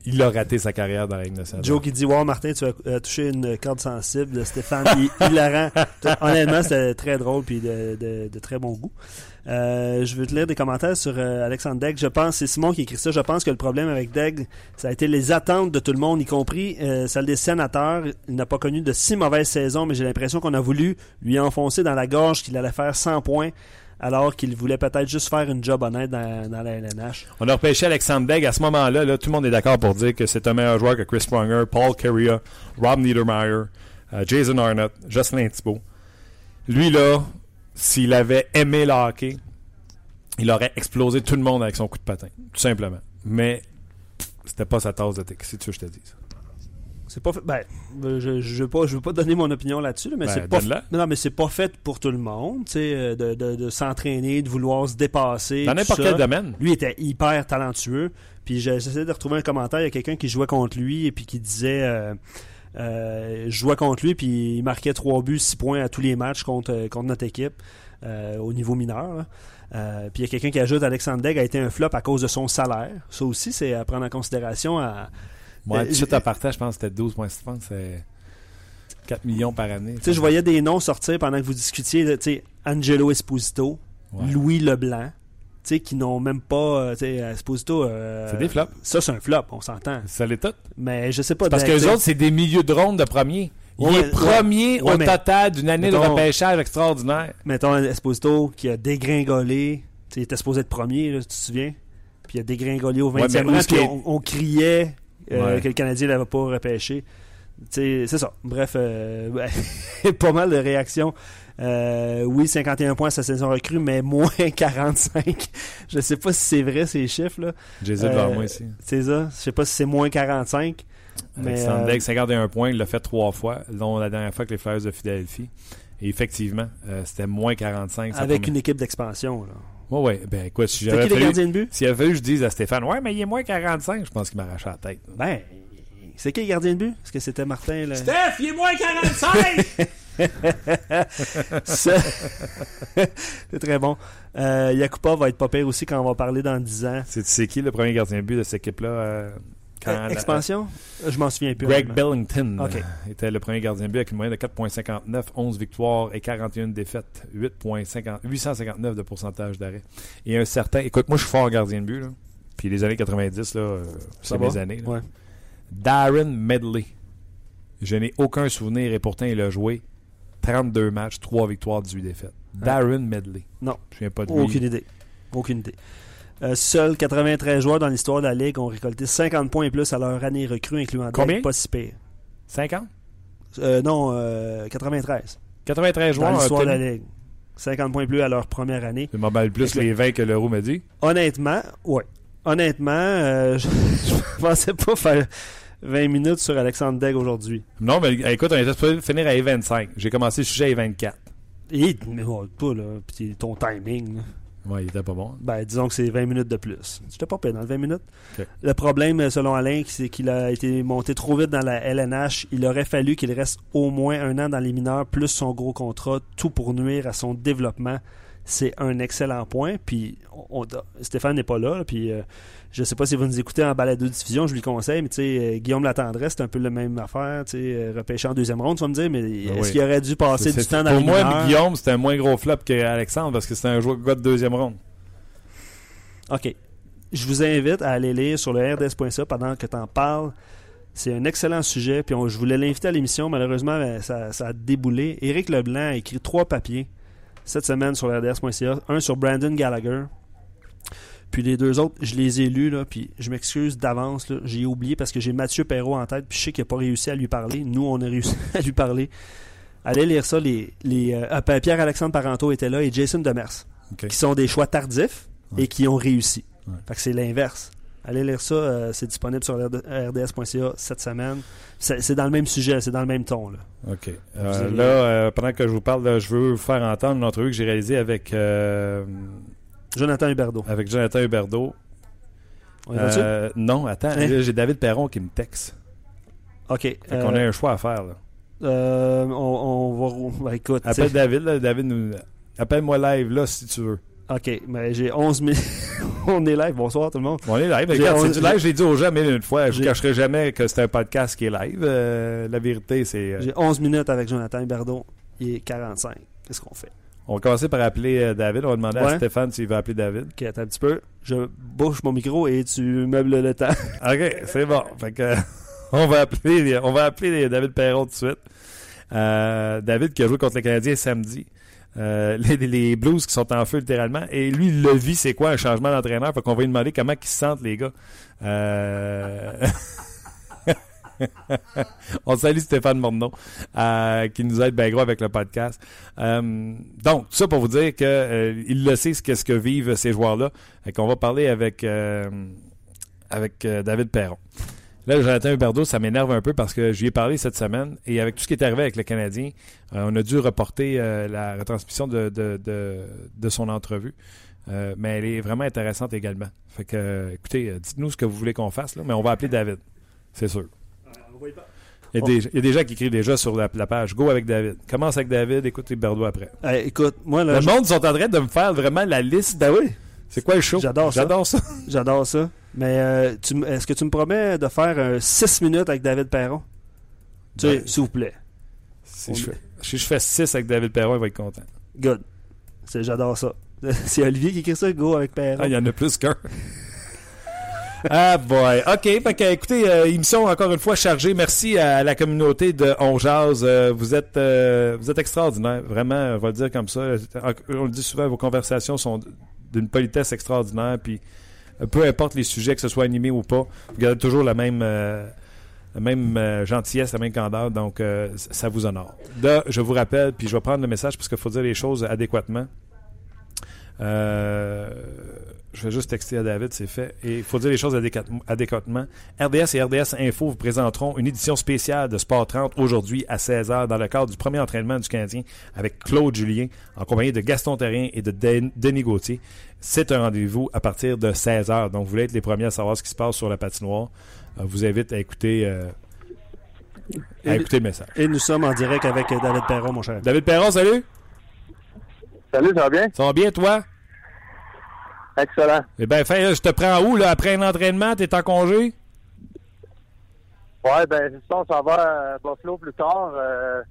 il a raté sa carrière dans la Ligue nationale. Joe qui dit Wow, Martin, tu as euh, touché une corde sensible de Stéphane. Il, hilarant. *laughs* Honnêtement, c'était très drôle puis de, de- de très bon goût. Euh, je veux te lire des commentaires sur euh, Alexandre Degg. Je pense, c'est Simon qui écrit ça. Je pense que le problème avec Degg, ça a été les attentes de tout le monde, y compris euh, celle des sénateurs. Il n'a pas connu de si mauvaise saison, mais j'ai l'impression qu'on a voulu lui enfoncer dans la gorge qu'il allait faire 100 points, alors qu'il voulait peut-être juste faire une job honnête dans, la LNH. On a repêché Alexandre Begg. À ce moment-là, là, tout le monde est d'accord pour dire que c'est un meilleur joueur que Chris Pronger, Paul Carrier, Rob Niedermeyer, euh, Jason Arnott, Jocelyn Thibault. Lui, là, s'il avait aimé le hockey, il aurait explosé tout le monde avec son coup de patin. Tout simplement. Mais c'était pas sa tasse de thé. C'est tu veux que je te dise. C'est pas fait. Ben, je, je veux pas, je veux pas donner mon opinion là-dessus, là, mais Ben, c'est pas. donne-la. Non, mais c'est pas fait pour tout le monde, tu sais, euh, de, de, de s'entraîner, de vouloir se dépasser. Dans n'importe quel domaine. Lui était hyper talentueux. Puis j'essayais de retrouver un commentaire. Il y a quelqu'un qui jouait contre lui et puis qui disait. Euh, euh, je jouais contre lui puis il marquait 3 buts, 6 points à tous les matchs contre, euh, contre notre équipe euh, au niveau mineur. Euh, puis il y a quelqu'un qui ajoute Alexandre Degg a été un flop à cause de son salaire. Ça aussi, c'est à prendre en considération. À, Moi, Euh, tout de suite à partage, je pense que c'était 12 points. Je pense que c'est 4 millions par année. Tu sais, je voyais des noms sortir pendant que vous discutiez. Tu sais, Angelo Esposito, Ouais. Louis Leblanc, tu sais, qui n'ont même pas. euh, Tu sais, Esposito. euh, C'est des flops. Ça, c'est un flop, on s'entend. Ça l'est tout. Mais je sais pas. Parce de- que les autres, c'est des milieux de ronde de premier. Il Ouais, est premier ouais, au mais- total d'une année de repêchage extraordinaire. Mettons Esposito qui a dégringolé. Tu sais, il était supposé être premier, là, si tu te souviens. Puis il a dégringolé au 20e mais où rang. Puis on criait euh, Ouais. que le Canadien l'avait pas repêché. C'est ça. Bref, euh, *laughs* pas mal de réactions. Euh, oui, 51 points sa saison recrue, mais moins *laughs* 45. Je sais pas si c'est vrai ces chiffres-là. J'ai ai Euh, devant moi ici. C'est ça. Je sais pas si c'est moins 45. Mais, Alexandre euh, Degg, 51 points, il l'a fait trois fois, dont la dernière fois avec les Flyers de Philadelphie. Et effectivement, c'était moins 45. sa avec une équipe d'expansion. Là. Ouais, ouais. Ben, écoute, si C'est j'avais qui les fallu... gardiens de but? S'il avait fallu que je dise à Stéphane, ouais, mais il est moins 45, je pense qu'il m'arrachait la tête. Ben, c'est qui les gardiens de but? Est-ce que c'était Martin? Là? Steph, il est moins 45! *laughs* Ça- *laughs* c'est très bon. Euh, Yakupa va être pas pire aussi quand on va parler dans 10 ans. c'est, c'est qui le premier gardien de but de cette équipe-là? euh, quand la- expansion? Je m'en souviens plus. Greg. Bellington Ok. euh, était le premier gardien de but avec une moyenne de 4,59, 11 victoires et 41 défaites, 8,50 859 de pourcentage d'arrêt. Et un certain, écoute, moi je suis fort gardien de but, là. puis les années 90, là, euh, c'est mes années. là. Ouais. Darren Medley. Je n'ai aucun souvenir et pourtant il a joué 32 matchs, 3 victoires, 18 défaites. Darren Medley. Non. Je ne pas de lui. Aucune idée. Aucune idée. Euh, seuls 93 joueurs dans l'histoire de la Ligue ont récolté 50 points et plus à leur année recrue, incluant Combien? Pas si pire. 50? Euh, non, euh, 93. 93 Dans joueurs. l'histoire de la. Ligue. 50 points et plus à leur première année. C'est mal plus les 20 que l'euro m'a dit. Honnêtement, ouais. Honnêtement, euh, *laughs* je, je pensais pas faire 20 minutes sur Alexandre Degg aujourd'hui. Non, mais écoute, on était supposé finir à 25. J'ai commencé le sujet à 24. Et, mais ouais, pas là. Puis ton timing. là. Ouais, il était pas bon. Ben, disons que c'est 20 minutes de plus. J'étais pas payé dans le 20 minutes. Le problème, selon Alain, c'est qu'il a été monté trop vite dans la LNH. Il aurait fallu qu'il reste au moins un an dans les mineurs, plus son gros contrat, tout pour nuire à son développement. C'est un excellent point. Puis on- Stéphane n'est pas là. puis euh, je sais pas si vous nous écoutez en balado diffusion, je lui conseille, mais tu sais, euh, Guillaume Latendresse, c'est un peu la même affaire. Tu sais, euh, repêché en deuxième ronde, tu vas me dire, mais est-ce Ben oui. qu'il aurait dû passer du temps dans Pour moi? Guillaume, c'était un moins gros flop qu'Alexandre parce que c'était un joueur de deuxième ronde. OK. Je vous invite à aller lire sur le rds.ca pendant que tu en parles. C'est un excellent sujet. Puis on- je voulais l'inviter à l'émission. Malheureusement, ben, ça, ça a déboulé. Éric Leblanc a écrit trois papiers cette semaine sur rds.ca. Un sur Brandon Gallagher. Puis les deux autres, je les ai lus. Là, puis je m'excuse d'avance. J'ai oublié parce que j'ai Mathieu Perrault en tête. Puis je sais qu'il n'a pas réussi à lui parler. Nous, on a réussi *laughs* à lui parler. Allez lire ça. Les, les, euh, euh, Pierre-Alexandre Parenteau était là et Jason Demers. Qui sont des choix tardifs et qui ont réussi. Ouais. Fait que c'est l'inverse. Allez lire ça, euh, c'est disponible sur rds.ca cette semaine. C'est dans le même sujet, c'est dans le même ton. Là. OK. Euh, là, euh, pendant que je vous parle, là, je veux vous faire entendre une entrevue que j'ai réalisée avec, Jonathan Huberdeau. avec Jonathan Huberdeau. On est non, attends, Hein? j'ai David Perron qui me texte. OK. Fait qu'on a un choix à faire. Là. euh, on, on va... ben, écoute, Appelle David, là, David nous... Appelle-moi live là si tu veux. OK, mais j'ai 11 minutes. *laughs* on est live. Bonsoir tout le monde. On est live. J'ai- Regarde, on- c'est du live, je l'ai dit aux gens mille une fois. Je ne J'ai- cacherai jamais que c'est un podcast qui est live. Euh, la vérité, c'est. euh, J'ai 11 minutes avec Jonathan Hiberdon. Il est 45. Qu'est-ce qu'on fait? on va commencer par appeler euh, David. On va demander à. Stéphane s'il veut appeler David. OK, attends un petit peu. Je bouche mon micro et tu meubles le temps. *laughs* OK, c'est bon. Fait que, *laughs* on va appeler, on va appeler David Perron tout de suite. David qui a joué contre les Canadiens samedi. Euh, les, Blues qui sont en feu littéralement. Et lui, il le vit, c'est quoi un changement d'entraîneur? Fait qu'on va lui demander comment ils se sentent, les gars. Euh... *laughs* On salue Stéphane Morneau, euh, qui nous aide bien gros avec le podcast. Euh, donc, tout ça pour vous dire que il le sait ce qu'est-ce que vivent ces joueurs-là. Et qu'on va parler avec avec David Perron. Là, Jonathan Huberdeau, ça m'énerve un peu parce que j'y ai parlé cette semaine et avec tout ce qui est arrivé avec le Canadien, euh, on a dû reporter euh, la retransmission de, de, de, de son entrevue. Euh, mais elle est vraiment intéressante également. Fait que, écoutez, dites-nous ce que vous voulez qu'on fasse, là, mais on va appeler David. C'est sûr. Il y, a des, il y a des gens qui écrivent déjà sur la, la page Go avec David. Commence avec David, écoute Huberdeau après. Hey, écoute, moi, là, Le je- monde sont en train de me faire vraiment la liste. Ben oui, C'est quoi le show? J'adore ça. J'adore ça. j'adore ça. Mais euh, est-ce que tu me promets de faire 6 minutes avec David Perron? Ben, s'il vous plaît. Si je, fais, si je fais 6 avec David Perron, il va être content. Good. J'adore ça. *laughs* C'est Olivier qui écrit ça, go avec Perron. Ah, il y en a plus qu'un. *laughs* ah boy. OK. Fait que, écoutez, euh, émission encore une fois chargée. Merci à la communauté de On Jazz. Euh, vous êtes euh, vous êtes extraordinaire. Vraiment, on va le dire comme ça. On le dit souvent, vos conversations sont d'une politesse extraordinaire. Puis peu importe les sujets, que ce soit animé ou pas, vous gardez toujours la même euh, euh, gentillesse, la même candeur. Donc, euh, ça vous honore. Là, je vous rappelle, puis je vais prendre le message parce qu'il faut dire les choses adéquatement. Euh, je vais juste texter à David, c'est fait. Et il faut dire les choses adéquat- adéquatement. RDS et RDS Info vous présenteront une édition spéciale de Sport 30 aujourd'hui à 16h dans le cadre du premier entraînement du Canadien avec Claude Julien en compagnie de Gaston Terrien et de Den- Denis Gauthier. C'est un rendez-vous à partir de 16h. Donc, vous voulez être les premiers à savoir ce qui se passe sur la patinoire. Euh, je vous invite à écouter, euh, à Et- écouter le message. Et nous sommes en direct avec euh, David Perron, mon cher. David Perron, salut! Salut, ça va bien? Ça va bien, toi? Excellent. Eh bien, fin, là, je te prends où, là, après un entraînement? T'es en congé? Ouais, ben, c'est ça, on s'en va à Buffalo plus tard. euh,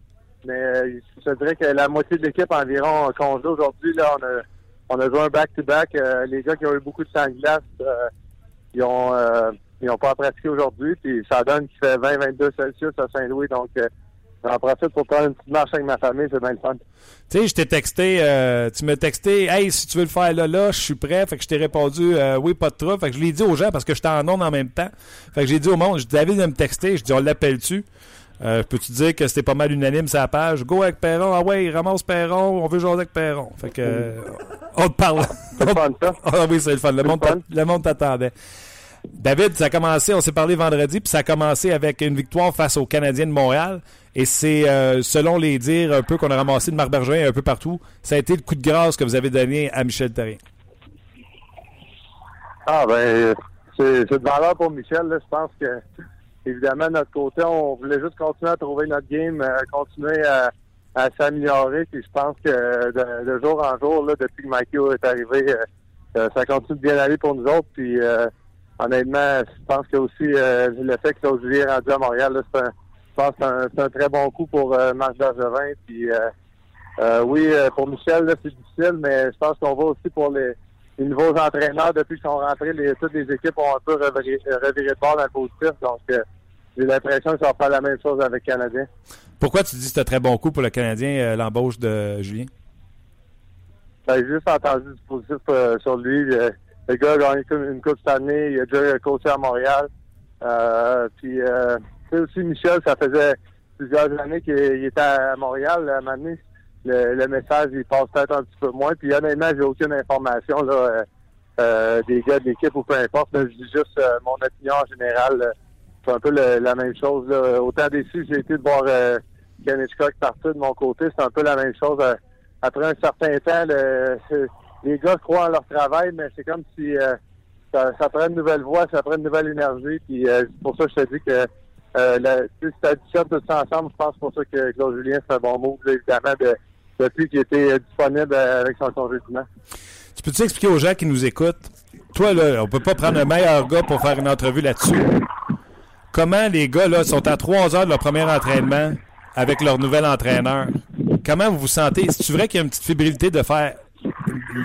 mais euh, je te dirais que la moitié de l'équipe environ en congé aujourd'hui. Là, on a, on a joué un back-to-back. euh, les gars qui ont eu beaucoup de sang glace, euh, ils ont ils ont pas pratiqué aujourd'hui. Puis ça donne qu'il fait 20-22 Celsius à Saint-Louis. Donc, euh, j'en profite pour prendre une petite marche avec ma famille. C'est bien le fun. Tu sais, je t'ai texté, euh, tu m'as texté, hey, si tu veux le faire là, là, je suis prêt. Fait que je t'ai répondu, euh, oui, pas de trouble. Fait que je l'ai dit aux gens parce que j'étais en onde en même temps. Fait que j'ai dit au monde, je dis, David de me texter. Je dis, on l'appelle-tu? Euh, Peux-tu dire que c'était pas mal unanime sa page? Go avec Perron. Ah ouais, ramasse Perron. On veut jouer avec Perron. Fait que, euh, on te parle. *laughs* C'est le fun, ça. Ah oui, c'est le fun. Le monde, le monde t'attendait. David, ça a commencé, on s'est parlé vendredi, puis ça a commencé avec une victoire face aux Canadiens de Montréal. Et c'est, euh, selon les dires un peu qu'on a ramassé de Marc Bergevin un peu partout, ça a été le coup de grâce que vous avez donné à Michel Terrien. Ah ben c'est de valeur pour Michel. Là. Je pense que évidemment de notre côté, on voulait juste continuer à trouver notre game, euh, continuer à, à s'améliorer. Puis je pense que de, jour en jour, là, depuis que Mikey est arrivé, euh, ça continue de bien aller pour nous autres. Puis honnêtement, je pense que aussi euh, le fait que Claude Julien est rendu à Montréal, c'est un, je pense que c'est un, c'est un très bon coup pour euh, Marc Bergevin. Puis euh, euh, oui, pour Michel, c'est difficile, mais je pense qu'on va aussi pour les, les nouveaux entraîneurs. Depuis qu'ils sont rentrés, les, toutes les équipes ont un peu reviré, reviré de bord dans le positif. Donc, j'ai l'impression que ça va faire la même chose avec le Canadien. Pourquoi tu dis que c'était un très bon coup pour le Canadien, l'embauche de Julien? Ben, j'ai juste entendu du positif euh, sur lui. Le gars a gagné une, coupe cette année. Il a déjà coaché à Montréal. Euh, puis, euh, tu sais aussi, Michel, ça faisait plusieurs années qu'il il était à Montréal. À un le, le message, il passe peut-être un petit peu moins. Puis, honnêtement, j'ai aucune information là, euh, euh, des gars de l'équipe ou peu importe. là. je dis juste euh, mon opinion en général. C'est un peu le- la même chose. Là. Autant déçu, j'ai été de voir euh, Ken Hitchcock partir de mon côté. C'est un peu la même chose. après un certain temps, le- les gars croient en leur travail, mais c'est comme si euh, ça, ça prend une nouvelle voix, ça prend une nouvelle énergie. Puis euh, c'est pour ça que je te dis que euh, la, si tout ça ensemble, je pense pour ça que Claude Julien c'est un bon mot, évidemment, de, depuis qu'il était euh, disponible euh, avec son congédiement. Tu peux-tu expliquer aux gens qui nous écoutent, toi, là, on peut pas prendre un meilleur gars pour faire une entrevue là-dessus. Comment les gars, là, sont à trois heures de leur premier entraînement avec leur nouvel entraîneur? Comment vous vous sentez? C'est vrai qu'il y a une petite fébrilité de faire.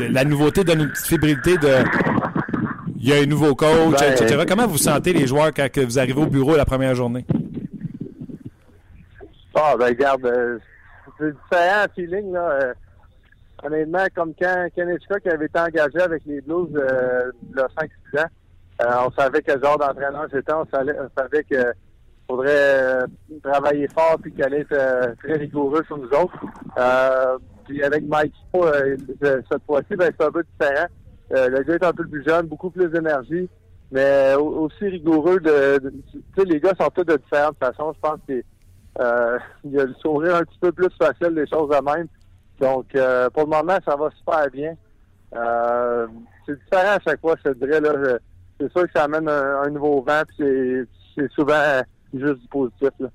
La nouveauté donne une petite fébrilité de. Il y a un nouveau coach, Ben, etc. Comment vous sentez les joueurs quand vous arrivez au bureau la première journée? Ah, ben, regarde, euh, c'est différent feeling, là. euh, honnêtement, comme quand Ken Hitchcock avait été engagé avec les Blues, euh, a 5-6 ans, euh, on savait quel genre d'entraîneur c'était, on savait, on savait que faudrait euh, travailler fort puis qu'il allait être euh, très rigoureux sur nous autres. Euh, avec Mike, euh, cette fois-ci, ben, c'est un peu différent. Euh, le gars est un peu plus jeune, beaucoup plus d'énergie, mais au- aussi rigoureux. De, les gars sont tous de différentes façons. Je pense que euh, *laughs* il y a le sourire un petit peu plus facile, les choses de même. Donc, euh, pour le moment, ça va super bien. Euh, c'est différent à chaque fois, je te dirais. Là, c'est sûr que ça amène un, nouveau vent, puis c'est, souvent euh, juste du positif. Là.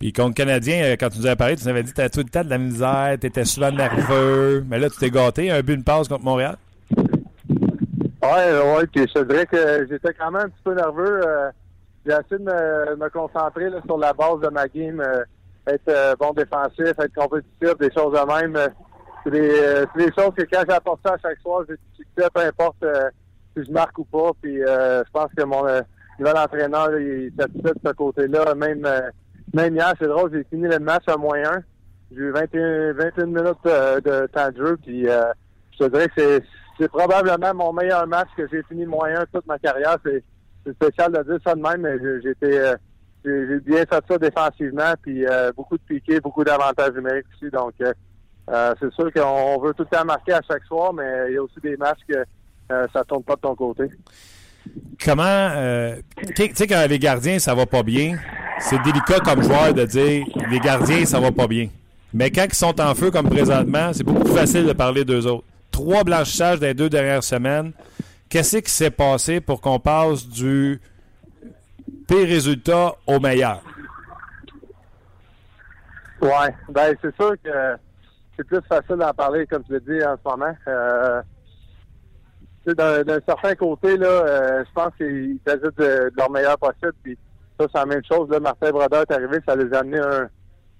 Puis contre Canadien, euh, quand tu nous avais parlé, tu nous avais dit que tout le temps de la misère, tu étais souvent nerveux. Mais là, tu t'es gâté. Un but, une passe contre Montréal. Ouais, ouais, puis te dirais que j'étais quand même un petit peu nerveux. euh, j'ai essayé de me, concentrer sur la base de ma game, euh, être bon défensif, être compétitif, des choses de même. c'est des, c'est choses que quand j'apporte ça à chaque soir, j'ai du peu importe si je marque ou pas. Puis je pense que mon nouvel entraîneur, il est satisfait de ce côté-là. Même, même hier, c'est drôle, j'ai fini le match à 1. J'ai eu 21, 21 minutes de temps de jeu, puis euh, je te dirais que c'est, probablement mon meilleur match que j'ai fini 1 toute ma carrière. C'est, spécial de dire ça de même, mais été, euh, j'ai, bien fait ça défensivement, puis euh, beaucoup de piquets, beaucoup d'avantages numériques aussi. Donc, c'est sûr qu'on veut tout le temps marquer à chaque soir, mais il y a aussi des matchs que ça tourne pas de ton côté. Comment. euh, tu sais, quand les gardiens, ça va pas bien, c'est délicat comme joueur de dire les gardiens, ça va pas bien. Mais quand ils sont en feu comme présentement, c'est beaucoup plus facile de parler d'eux autres. Trois blanchissages les deux dernières semaines. Qu'est-ce qui s'est passé pour qu'on passe du pire résultat au meilleur? Ouais, ben c'est sûr que c'est plus facile d'en parler, comme tu l'as dit en ce moment. Euh, d'un, certain côté, là, euh, je pense qu'ils faisaient de, de leur meilleur possible. Puis ça, c'est la même chose. Martin Brodeur est arrivé, ça les a amené un,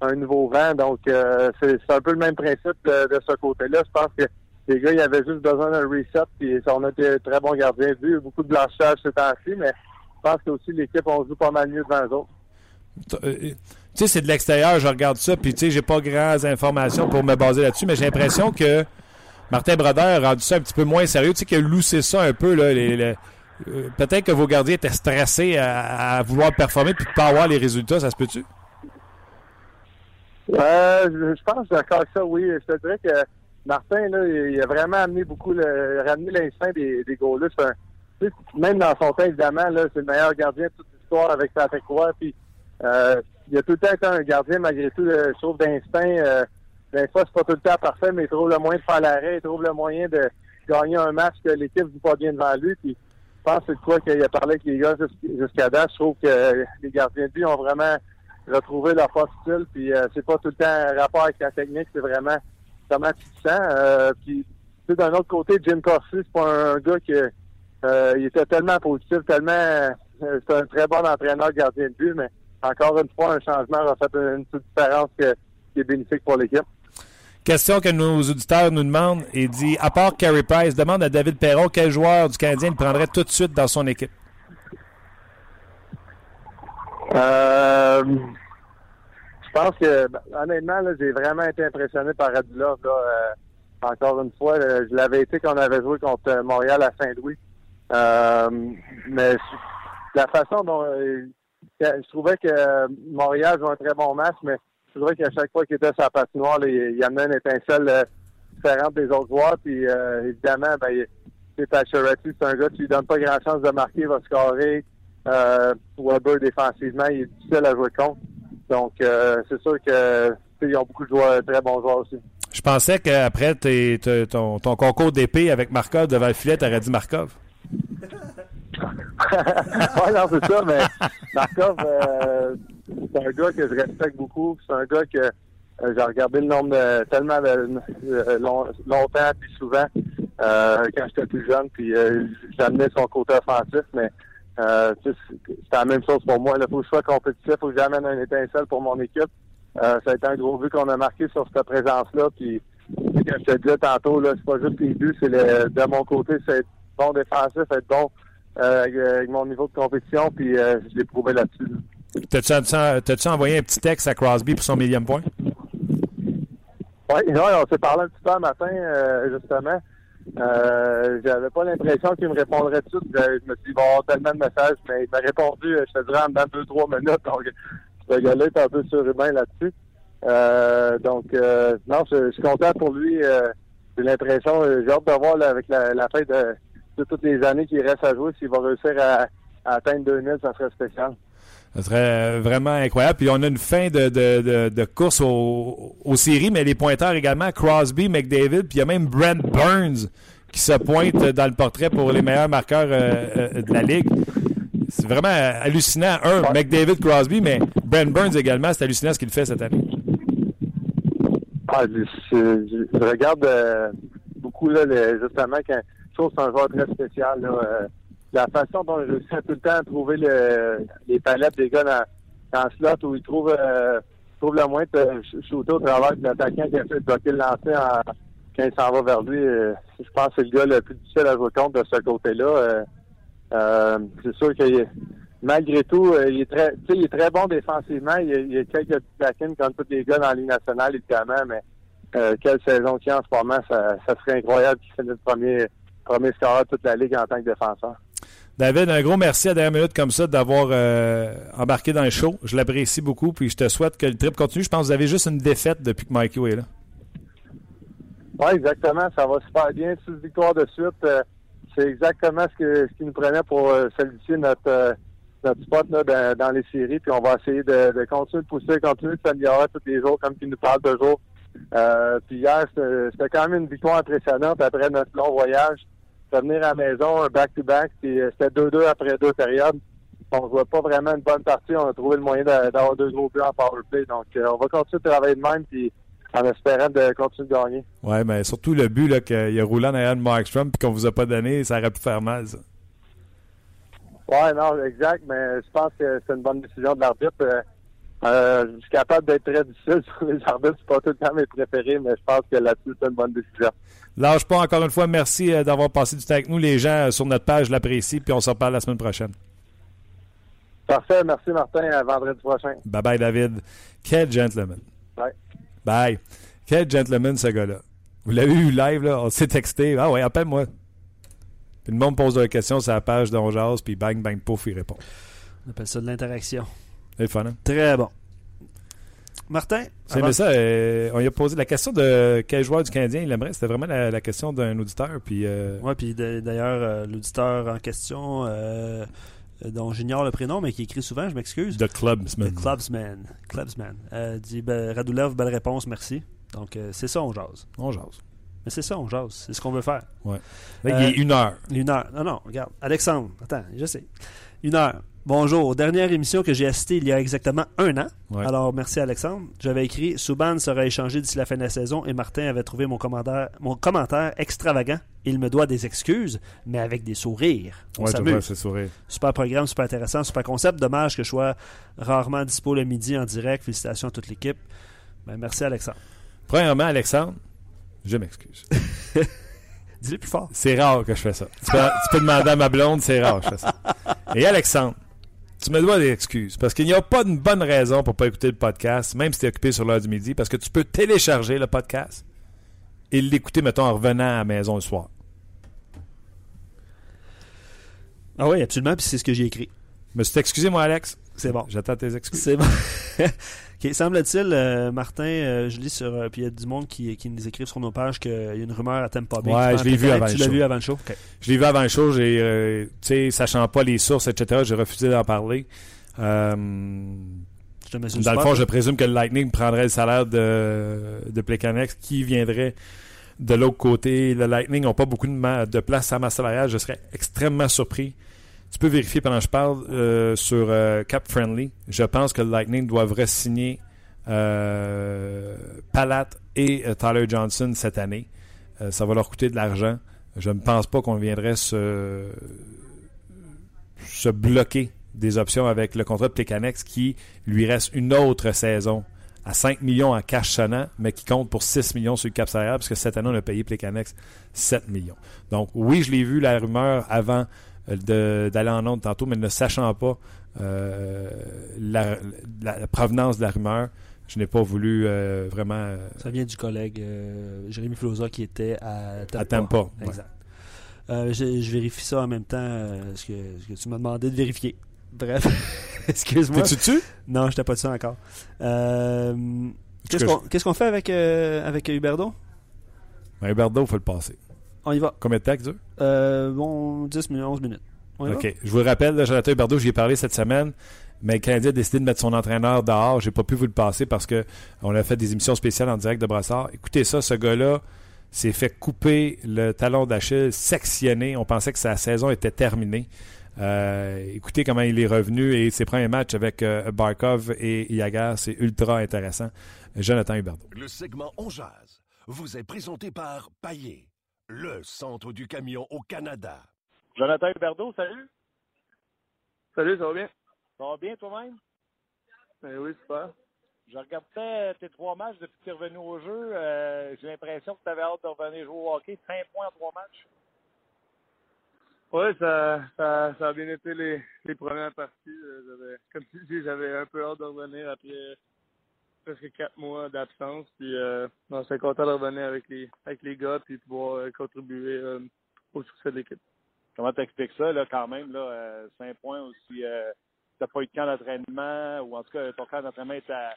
un nouveau vent. Donc, euh, c'est, un peu le même principe de, ce côté-là. Je pense que les gars, ils avaient juste besoin d'un reset. Puis on a été très bons gardiens de but. Beaucoup de blanchage ces temps-ci, mais je pense que aussi l'équipe, on joue pas mal mieux devant eux autres. Euh, Tu sais, c'est de l'extérieur, je regarde ça, puis tu sais, j'ai pas grandes informations pour me baser là-dessus, mais j'ai l'impression que Martin Brodeur a rendu ça un petit peu moins sérieux. Tu sais, qu'il a loussé ça un peu, euh, Peut-être que vos gardiens étaient stressés à, vouloir performer puis de pas avoir les résultats, ça se peut-tu? Euh, je, pense que d'accord avec ça, oui. Je te dirais que Martin, là, il, a vraiment amené beaucoup ramené l'instinct des, des même dans son temps, évidemment, c'est le meilleur gardien de toute l'histoire avec Patrick Roy. Puis, euh, il a tout le temps été un gardien, malgré tout, trouve, d'instinct. Euh, des fois, c'est pas tout le temps parfait, mais il trouve le moyen de faire l'arrêt, il trouve le moyen de gagner un match que l'équipe joue pas bien devant lui. Puis, je pense que c'est quoi qu'il a parlé avec les gars jus- jusqu'à date. Je trouve que les gardiens de but ont vraiment retrouvé leur force style. Puis euh, c'est pas tout le temps un rapport avec la technique, c'est vraiment comment tu te sens. Euh, puis d'un autre côté, Jim Corsi, c'est pas un, gars qui euh, il était tellement positif, tellement euh, c'est un très bon entraîneur gardien de but, mais encore une fois, un changement aura fait une petite différence qui est bénéfique pour l'équipe. Question que nos auditeurs nous demandent et dit à part Carey Price, demande à David Perron quel joueur du Canadien il prendrait tout de suite dans son équipe. Euh, je pense que, honnêtement, j'ai vraiment été impressionné par Radulov. Là, euh, encore une fois, euh, je l'avais été quand on avait joué contre euh, Montréal à Saint-Louis. Mais la façon dont je trouvais que Montréal jouait un très bon match, mais je trouvais qu'à chaque fois qu'il était sur la patinoire, là, il, il amenait une étincelle euh, différente des autres joueurs. Puis euh, évidemment, ben, c'est Pacioretty, c'est un gars qui lui donne pas grand chance de marquer, il va scorer. Euh, Weber défensivement, il est difficile à jouer contre. Donc euh, c'est sûr que ils ont beaucoup de joueurs, très bons joueurs aussi. Je pensais qu'après tes- te- ton, ton concours d'épée avec Markov devant le filet, t'aurais dit Markov. *laughs* ouais, non, c'est ça, mais *laughs* Markov, c'est un gars que je respecte beaucoup. C'est un gars que euh, j'ai regardé le nombre de, tellement long- longtemps puis souvent euh, quand j'étais plus jeune, puis euh, j'amenais son côté offensif, mais euh, c'est la même chose pour moi. Il faut que je sois compétitif, faut que j'amène un étincelle pour mon équipe. Euh, ça a été un gros but qu'on a marqué sur cette présence-là. Puis, comme je te disais tantôt, c'est pas juste les buts, c'est de mon côté, c'est être bon défensif, être bon euh, avec, mon niveau de compétition, puis euh, je l'ai prouvé là-dessus. T'as-tu envoyé un petit texte à Crosby pour son millième point? Oui, ouais, on s'est parlé un petit peu un matin, euh, justement. Euh, j'avais pas l'impression qu'il me répondrait tout. de suite. Je, je me suis dit, avoir tellement de messages, mais il m'a répondu, euh, je te dirais, en deux, trois minutes. Donc, ce gars-là est un peu surhumain là-dessus. Euh, donc, euh, non, je, je suis content pour lui. Euh, J'ai l'impression, euh, j'ai hâte de voir avec la, la fin de, de toutes les années qu'il reste à jouer, s'il va réussir à, à atteindre 2000, ça serait spécial. Ça serait euh, vraiment incroyable. Puis on a une fin de, de, de, course au- aux séries, mais les pointeurs également, Crosby, McDavid, puis il y a même Brent Burns qui se pointe dans le portrait pour les meilleurs marqueurs euh, euh, de la Ligue. C'est vraiment hallucinant. Un, McDavid, Crosby, mais Brent Burns également, c'est hallucinant ce qu'il fait cette année. Ah, je, regarde beaucoup là, justement quand je trouve que c'est un joueur très spécial. La façon dont il réussit à tout le temps à trouver le, les palettes des gars dans, dans le slot où il trouve, euh, trouve le moins de sh- shooter au travers de l'attaquant qui a fait bloquer le lancer en- quand il s'en va vers lui. euh, je pense que c'est le gars le plus difficile à jouer contre de ce côté-là. Euh, euh, c'est sûr que malgré tout, euh, il est très, il est très bon défensivement. Il il y a quelques lacunes comme tous les gars dans la Ligue nationale, évidemment, mais euh, quelle saison qu'il y a en ce moment, ça, ça serait incroyable qu'il finisse le premier, premier scoreur de toute la Ligue en tant que défenseur. David, un gros merci à dernière minute comme ça d'avoir euh, embarqué dans le show. Je l'apprécie beaucoup, puis je te souhaite que le trip continue. Je pense que vous avez juste une défaite depuis que Mikey est là. Oui, exactement. Ça va super bien. Six victoires de suite. euh, c'est exactement ce, que, ce nous prenait pour euh, solidifier notre, euh, notre spot là, dans, les séries. Puis on va essayer de, continuer de pousser, continuer de s'améliorer tous les jours, comme tu nous parles toujours. Puis hier, c'était quand même une victoire impressionnante après notre long voyage. Revenir à la maison, un back-to-back, puis euh, c'était 2-2 après deux périodes. On ne voit pas vraiment une bonne partie. On a trouvé le moyen d'a- d'avoir deux gros buts en powerplay. Donc, euh, on va continuer de travailler de même, puis en espérant de continuer de gagner. Ouais, mais surtout le but là, qu'il a roulé en arrière de Markstrom puis qu'on vous a pas donné, ça aurait pu faire mal, ça. Ouais, non, exact, mais je pense que c'est une bonne décision de l'arbitre. Euh, je suis capable d'être très difficile *laughs* sur les arbitres, c'est pas tout le temps mes préférés, mais je pense que là-dessus, c'est une bonne décision. Lâche pas encore une fois. Merci euh, d'avoir passé du temps avec nous. Les gens euh, sur notre page l'apprécient, puis on se reparle la semaine prochaine. Parfait, merci Martin, à vendredi prochain. Bye bye, David. Quel gentleman. Bye. Bye. Quel gentleman, ce gars-là. Vous l'avez eu live, là. On s'est texté. Ah ouais, appelle-moi. Puis le monde pose des questions sur la page d'On Jase, puis bang, bang, pouf, il répond. On appelle ça de l'interaction. C'est le fun, hein? Très bon. Martin, C'est ça, euh, on lui a posé la question de quel joueur du Canadien il aimerait. C'était vraiment la, la question d'un auditeur. Puis, euh, Ouais, puis d'ailleurs, euh, l'auditeur en question, euh, dont j'ignore le prénom, mais qui écrit souvent, je m'excuse. The Clubsman. The Clubsman. Clubsman. Dit ben, Radulov, belle réponse, merci. Donc, c'est ça, on jase. On jase. Mais c'est ça, on jase. C'est ce qu'on veut faire. Là, il est une heure. Une heure. Non, non, regarde. Alexandre, attends, je sais. Une heure. Bonjour. Dernière émission que j'ai assistée il y a exactement un an. Ouais. Alors, merci Alexandre. J'avais écrit Souban sera échangé d'ici la fin de la saison et Martin avait trouvé mon commentaire, mon commentaire extravagant. Il me doit des excuses, mais avec des sourires. On Ouais, tu s'amuse. c'est sourire. Super programme, super intéressant, super concept. Dommage que je sois rarement dispo le midi en direct. Félicitations à toute l'équipe. Ben, merci Alexandre. Premièrement, Alexandre, je m'excuse. *laughs* Dis-le plus fort. C'est rare que je fais ça. Tu peux, tu peux demander à ma blonde, c'est rare que je fais ça. Et Alexandre, tu me dois des excuses parce qu'il n'y a pas de bonne raison pour pas écouter le podcast, même si tu es occupé sur l'heure du midi, parce que tu peux télécharger le podcast et l'écouter, mettons, en revenant à la maison le soir. Ah oui, absolument. Puis c'est ce que j'ai écrit. Me suis excusé, moi, Alex. C'est bon. J'attends tes excuses. C'est bon. *laughs* OK, semble-t-il, euh, Martin, euh, je lis sur. euh, puis il y a du monde qui, qui nous écrive sur nos pages qu'il y a une rumeur à Tampa Bay. Ouais, Tu je l'ai vu avant le Tu l'as show. vu avant le show? Je l'ai vu avant le show, j'ai, euh, tu sais, sachant pas les sources, etc., j'ai refusé d'en parler. Euh, Je te mets Dans le fond, je présume que le Lightning prendrait le salaire de, de qui viendrait de l'autre côté. Le Lightning n'ont pas beaucoup de, ma- de place à ma salariale. Je serais extrêmement surpris Tu peux vérifier pendant que je parle euh, sur euh, Cap Friendly. Je pense que le Lightning devrait signer euh, Palat et euh, Tyler Johnson cette année. Ça va leur coûter de l'argent. Je ne pense pas qu'on viendrait se, se bloquer des options avec le contrat de Plekanex qui lui reste une autre saison à 5 millions en cash sonnant, mais qui compte pour 6 millions sur le cap salarial, parce que cette année, on a payé Plekanex 7 millions. Donc, oui, je l'ai vu, la rumeur, avant d'aller en onde tantôt, mais ne sachant pas euh, la, la, provenance de la rumeur, je n'ai pas voulu euh, vraiment. Euh, Ça vient du collègue euh, Jérémy Floza qui était à Tampa. À Tampa exact. Ouais. Je, je, vérifie ça en même temps, ce que, ce, que, tu m'as demandé de vérifier. Bref, *laughs* excuse-moi. T'es-tu dessus? Non, je n'étais pas dessus encore. Qu'est-ce qu'on qu qu fait avec, avec Huberdo? Ben, Huberdo, il faut le passer. On y va. Combien de temps que dure? Euh, bon, 10 minutes, 11 minutes. OK. Va? Je vous rappelle, Jonathan Huberdeau, j'y ai parlé cette semaine, mais le Canadien a décidé de mettre son entraîneur dehors. J'ai pas pu vous le passer parce qu'on a fait des émissions spéciales en direct de Brassard. Écoutez ça, ce gars-là s'est fait couper le talon d'Achille, sectionné. On pensait que sa saison était terminée. Euh, écoutez comment il est revenu et ses premiers matchs avec euh, Barkov et Yagar, c'est ultra intéressant. Jonathan Huberdeau. Le segment On Jazz vous est présenté par Paillé le centre du camion au Canada. Jonathan Huberdeau, salut. Salut, ça va bien? Ça va bien toi-même? Ben oui, super. Je regardais tes trois matchs depuis que tu es revenu au jeu. Euh, J'ai l'impression que tu avais hâte de revenir jouer au hockey. Cinq points en trois matchs. Oui, ça, ça, ça, a bien été les, les premières parties. Comme tu dis, j'avais un peu hâte de revenir après presque quatre mois d'absence. Puis, euh, non, c'est content de revenir avec les, avec les gars puis pouvoir euh, contribuer euh, au succès de l'équipe. Comment t'expliques ça, là, quand même, là, euh, cinq points aussi, euh, t'as pas eu de camp d'entraînement, ou en tout cas, ton camp d'entraînement est à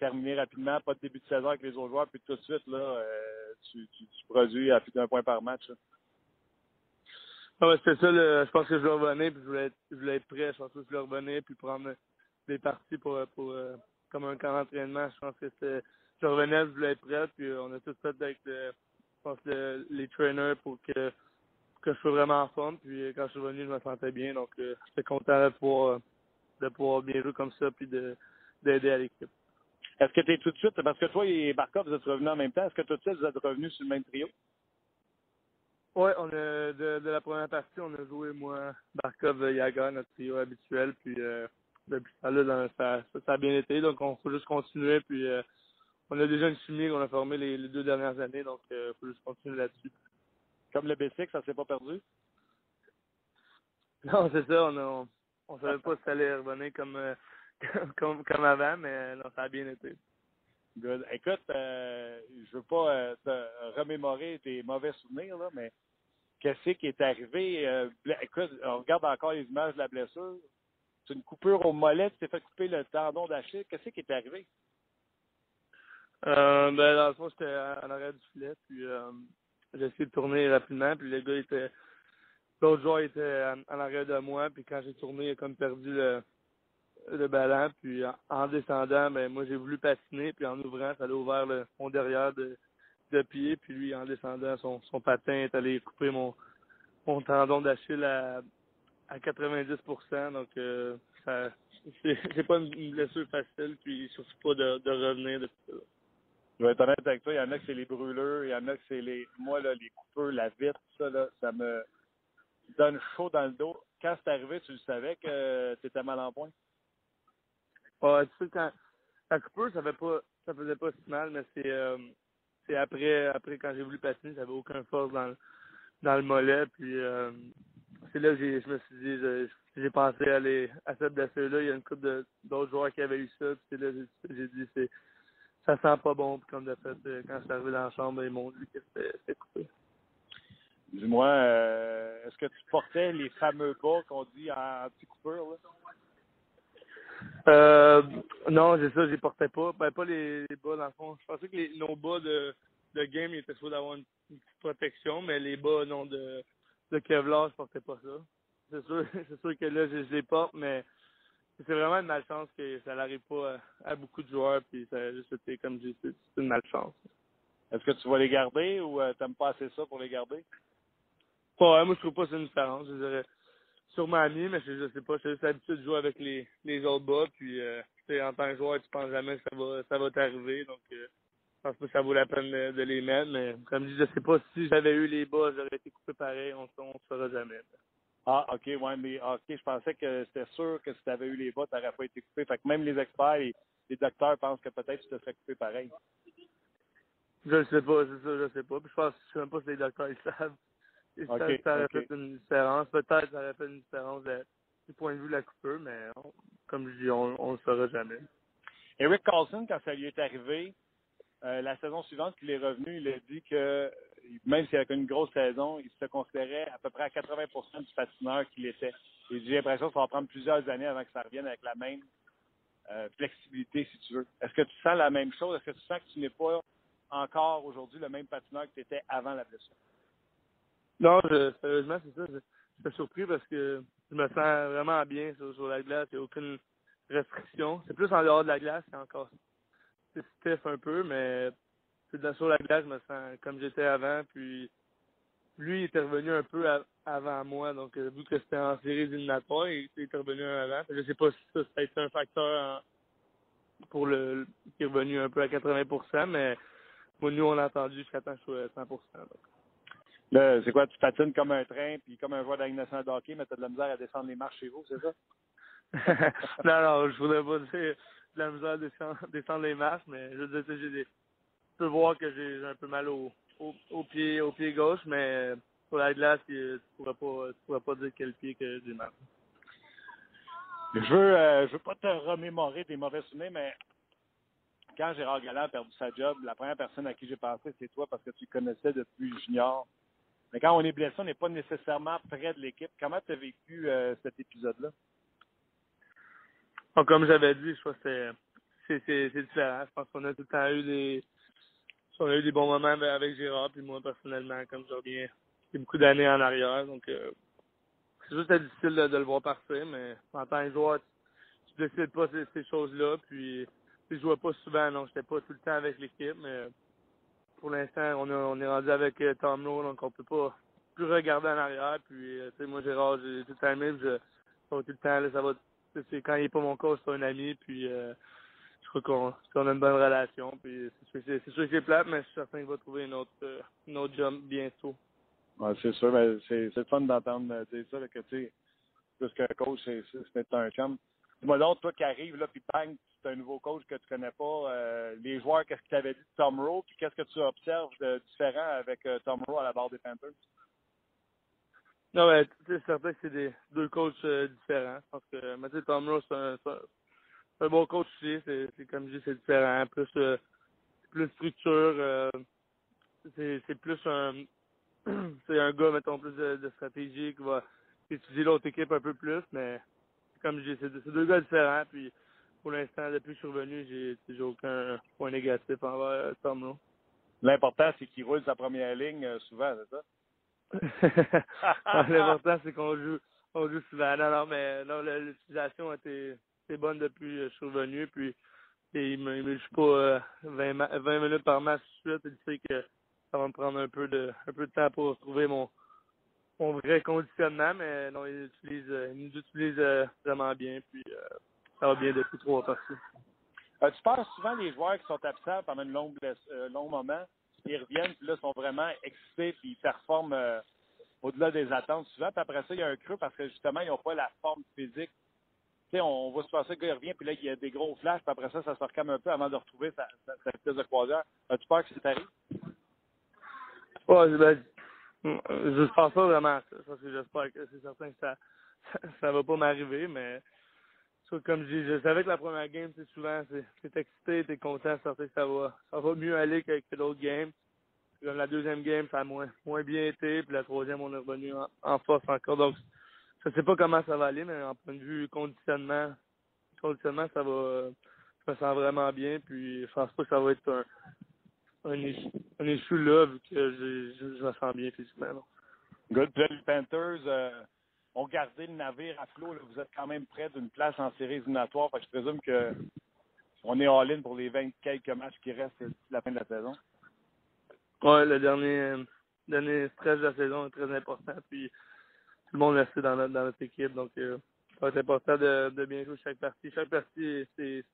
terminer rapidement, pas de début de saison avec les autres joueurs, puis tout de suite, là, euh, tu, tu, tu, produis à plus d'un point par match. Là. Ah ouais, c'était ça, le, je pense que je voulais revenir, puis je voulais être, je voulais être prêt, je pense que je voulais revenir, puis prendre des parties pour, pour, pour comme un camp d'entraînement. Je pense que c'était. Je revenais, je voulais être prêt, puis on a tout fait avec le, je pense le, les trainers pour que que je sois vraiment en forme. Puis quand je suis revenu, je me sentais bien. Donc euh, j'étais content de pouvoir de pouvoir bien jouer comme ça puis de d'aider à l'équipe. Est-ce que tu es tout de suite, parce que toi et Barkov, vous êtes revenus en même temps, est-ce que tout de suite vous êtes revenus sur le même trio? Oui, on a de, de la première partie, on a joué moi, Barkov, Yaga, notre trio habituel, puis euh, ça, a bien été. Donc, on faut juste continuer. Puis, euh, on a déjà une chimie qu'on a formée les, deux dernières années. Donc, il euh, faut juste continuer là-dessus. Comme le B6, ça s'est pas perdu? *laughs* Non, c'est ça. On, a, on, savait pas si ça allait revenir comme, euh, *laughs* comme, comme avant, mais non, ça a bien été. Good. Écoute, je veux pas te remémorer tes mauvais souvenirs, là, mais qu'est-ce qui est arrivé? Écoute, on regarde encore les images de la blessure. C'est une coupure au mollet, tu t'es fait couper le tendon d'Achille. Qu'est-ce qui est arrivé? Euh, ben, dans le fond, j'étais en arrière du filet, puis euh, j'ai essayé de tourner rapidement, puis le gars était. L'autre joueur était en, arrière de moi, puis quand j'ai tourné, il a comme perdu le, le ballon, puis en, en descendant, ben moi j'ai voulu patiner, puis en ouvrant, ça a ouvert le, mon derrière de, de pied, puis lui, en descendant, son, son patin est allé couper mon, mon tendon d'Achille à, à 90% donc euh, ça c'est *laughs* pas une blessure facile, puis surtout pas de, de revenir de ça. Je vais être honnête avec toi, il y en a que c'est les brûleurs, il y en a que c'est les. Moi, là, les coupeurs, la vitre, ça, là, ça me donne chaud dans le dos. Quand c'est arrivé, tu le savais que tu étais mal en point? Ouais, tu sais, quand la coupure, ça fait pas ça faisait pas si mal, mais c'est euh, c'est après après quand j'ai voulu patiner, j'avais aucun force dans le dans le mollet, puis euh, c'est là que j'ai, je me suis dit, je, j'ai pensé à, aller à cette blessure-là. Il y a une couple d'autres joueurs qui avaient eu ça. Puis c'est là j'ai, j'ai dit, c'est, ça sent pas bon. Puis comme de fait, quand je suis arrivé dans la chambre, ils m'ont dit que c'était, coupé. Dis-moi, euh, est-ce que tu portais les fameux bas qu'on dit en anti-coupure, là? Euh, non, j'ai ça, je les portais pas. Ben, pas les, les bas, dans le fond. Je pensais que les, nos bas de, de game, ils étaient supposés d'avoir une, une petite protection, mais les bas, non, de, de Kevlar, je portais pas ça. C'est sûr, *laughs* c'est sûr que là, je, je, les porte, mais c'est vraiment une malchance que ça n'arrive pas à, à, beaucoup de joueurs, puis ça été, comme je dis, c'est une malchance. Est-ce que tu vas les garder ou euh, t'aimes pas assez ça pour les garder? Ouais, moi, je trouve pas que c'est une différence. Je dirais, sûrement mis, mais je, je sais pas, j'ai juste l'habitude de jouer avec les, les autres bas, puis euh, en tant que joueur, tu penses jamais que ça va ça va t'arriver, donc euh, je pense pas que ça vaut la peine de, de les mettre, mais comme je dis, je sais pas si j'avais eu les bas, j'aurais été coupé pareil, on ne saura jamais. Ah, OK, ouais, mais OK, je pensais que c'était sûr que si tu avais eu les bas, tu n'aurais pas été coupé. Fait que même les experts et les docteurs pensent que peut-être tu te serais coupé pareil. Je ne sais pas, c'est ça, je sais pas. Puis je pense je sais même pas si les docteurs ils savent. Ils Ok, savent que ça aurait fait une différence. Peut-être que ça aurait fait une différence de- du point de vue de la coupure, mais on- comme je dis, on on le saura jamais. Eric Carlson, quand ça lui est arrivé, euh, la saison suivante qu'il est revenu, il a dit que même s'il avait une grosse saison, il se considérait à peu près à 80% du patineur qu'il était. Et j'ai l'impression que ça va prendre plusieurs années avant que ça revienne avec la même euh, flexibilité, si tu veux. Est-ce que tu sens la même chose? Est-ce que tu sens que tu n'es pas encore aujourd'hui le même patineur que tu étais avant la blessure? Non, je, sérieusement, c'est ça. Je, je suis surpris parce que je me sens vraiment bien sur, sur la glace. Il n'y a aucune restriction. C'est plus en dehors de la glace, c'est encore c'est stiff un peu, mais sur la glace, je me sens comme j'étais avant. Puis lui, il était revenu un peu à- avant moi. Donc, euh, vu que c'était en série éliminatoire, il, il était revenu un avant. Je sais pas si ça, ça a été un facteur en- pour le qui est revenu un peu à 80% mais moi, nous, on a entendu jusqu'à temps que je sois à 100 donc. Là, c'est quoi? Tu patines comme un train, puis comme un joueur la Ligue nationale de hockey, mais tu as de la misère à descendre les marches chez vous, c'est ça? *laughs* non, non, je voudrais pas dire de la misère à *laughs* descendre, les marches, mais je veux dire, des. Tu peux voir que j'ai un peu mal au, pied au pied gauche, mais sur la glace, tu pourrais pas tu pourrais pas dire quel pied que j'ai mal. Je veux, euh, je veux pas te remémorer des mauvais souvenirs, mais quand Gérard Galland a perdu sa job, la première personne à qui j'ai pensé, c'est toi parce que tu connaissais depuis junior. Mais quand on est blessé, on n'est pas nécessairement près de l'équipe. Comment tu as vécu euh, cet épisode-là? Comme j'avais dit, je crois que c'est c'est différent. Je pense qu'on a tout le temps eu des on a eu des bons moments avec- avec Gérard puis moi personnellement, comme je reviens c'est beaucoup d'années en arrière, donc euh, c'est juste difficile de, le voir partir, mais en tant que joueur, tu, tu décides pas ces, ces choses-là, puis je jouais pas souvent, non, j'étais pas tout le temps avec l'équipe, mais pour l'instant, on, on est rendu avec euh, Tom Lowe, donc on peut pas plus regarder en arrière, puis euh, moi Gérard, j'ai tout le temps aimé, je, tout le temps, là, ça va c'est- quand il est pas mon coach, c'est un ami, puis euh, je crois qu'on a une bonne relation, puis c'est sûr, sûr que c'est plate, mais je suis certain qu'il va trouver une autre, euh, une autre job bientôt. C'est sûr, mais c'est fun d'entendre euh, dire ça, là, que tu sais, plus qu'un coach, c'est un chum. Dis-moi donc, toi qui arrives là, puis bang, c'est un nouveau coach que tu connais pas. euh, les joueurs, qu'est-ce que tu avais dit de Tom Rowe, puis qu'est-ce que tu observes de différent avec euh, Tom Rowe à la barre des Panthers? Non, mais c'est certain que c'est des deux coachs euh, différents. Pense que sais, Tom c'est un, bon coach aussi. C'est comme je dis, c'est différent. Plus euh, plus structure. euh, c'est plus un *clears throat* c'est un gars, mettons, plus de, stratégie qui va étudier l'autre équipe un peu plus, mais comme je dis, c'est deux- gars différents. Puis pour l'instant, depuis que je suis revenu, j'ai aucun point négatif envers euh, Tom Rose. L'important, c'est qu'il roule sa première ligne euh, souvent, c'est ça? L'important, c'est qu'on joue, on joue souvent. Non, non, mais l'utilisation a été, été bonne depuis que je suis revenu. Puis, et il me, il me joue pas euh, 20, ma- 20 minutes par match tout de suite. Il sait que ça va me prendre un peu de, un peu de temps pour trouver mon, mon vrai conditionnement. Mais non, il utilise, euh, il nous utilise euh, vraiment bien. Puis, euh, ça va bien depuis trois parties. Euh, tu parles souvent des joueurs qui sont absents pendant un long, euh, long moment, ils reviennent, puis là, sont vraiment excités, puis ils performent euh, au-delà des attentes souvent. Puis après ça, il y a un creux parce que justement, ils n'ont pas la forme physique. Tu sais, on va se passer que le revient, puis là, il y a des gros flashs, puis après ça, ça se recame un peu avant de retrouver sa, sa, de croisière. As-tu peur que ça t'arrive? Ouais, ben, je pense pas vraiment à ça, que j'espère que c'est certain que ça, *laughs* ça va pas m'arriver, mais comme je dis, je savais que la première game, c'est souvent, c'est excité, t'es content, certain que ça va, ça va mieux aller que l'autre game. Comme la deuxième game, ça a moins, moins bien été, puis la troisième, on est revenu en, en force encore. Donc, je sais pas comment ça va aller, mais en point de vue conditionnement, conditionnement, ça va, je me sens vraiment bien, puis je pense pas que ça va être un, un issue, un là, vu que je, je, je me sens bien physiquement. Good. Les Panthers euh, ont gardé le navire à flot. Vous êtes quand même près d'une place en série éliminatoire. Je présume que on est all-in pour les 20 quelques matchs qui restent d'ici la fin de la saison. Ouais, le dernier, dernier stretch de la saison est très important. Puis tout le monde rester dans notre, dans notre équipe. Donc, euh, être important de, bien jouer chaque partie. Chaque partie, c'est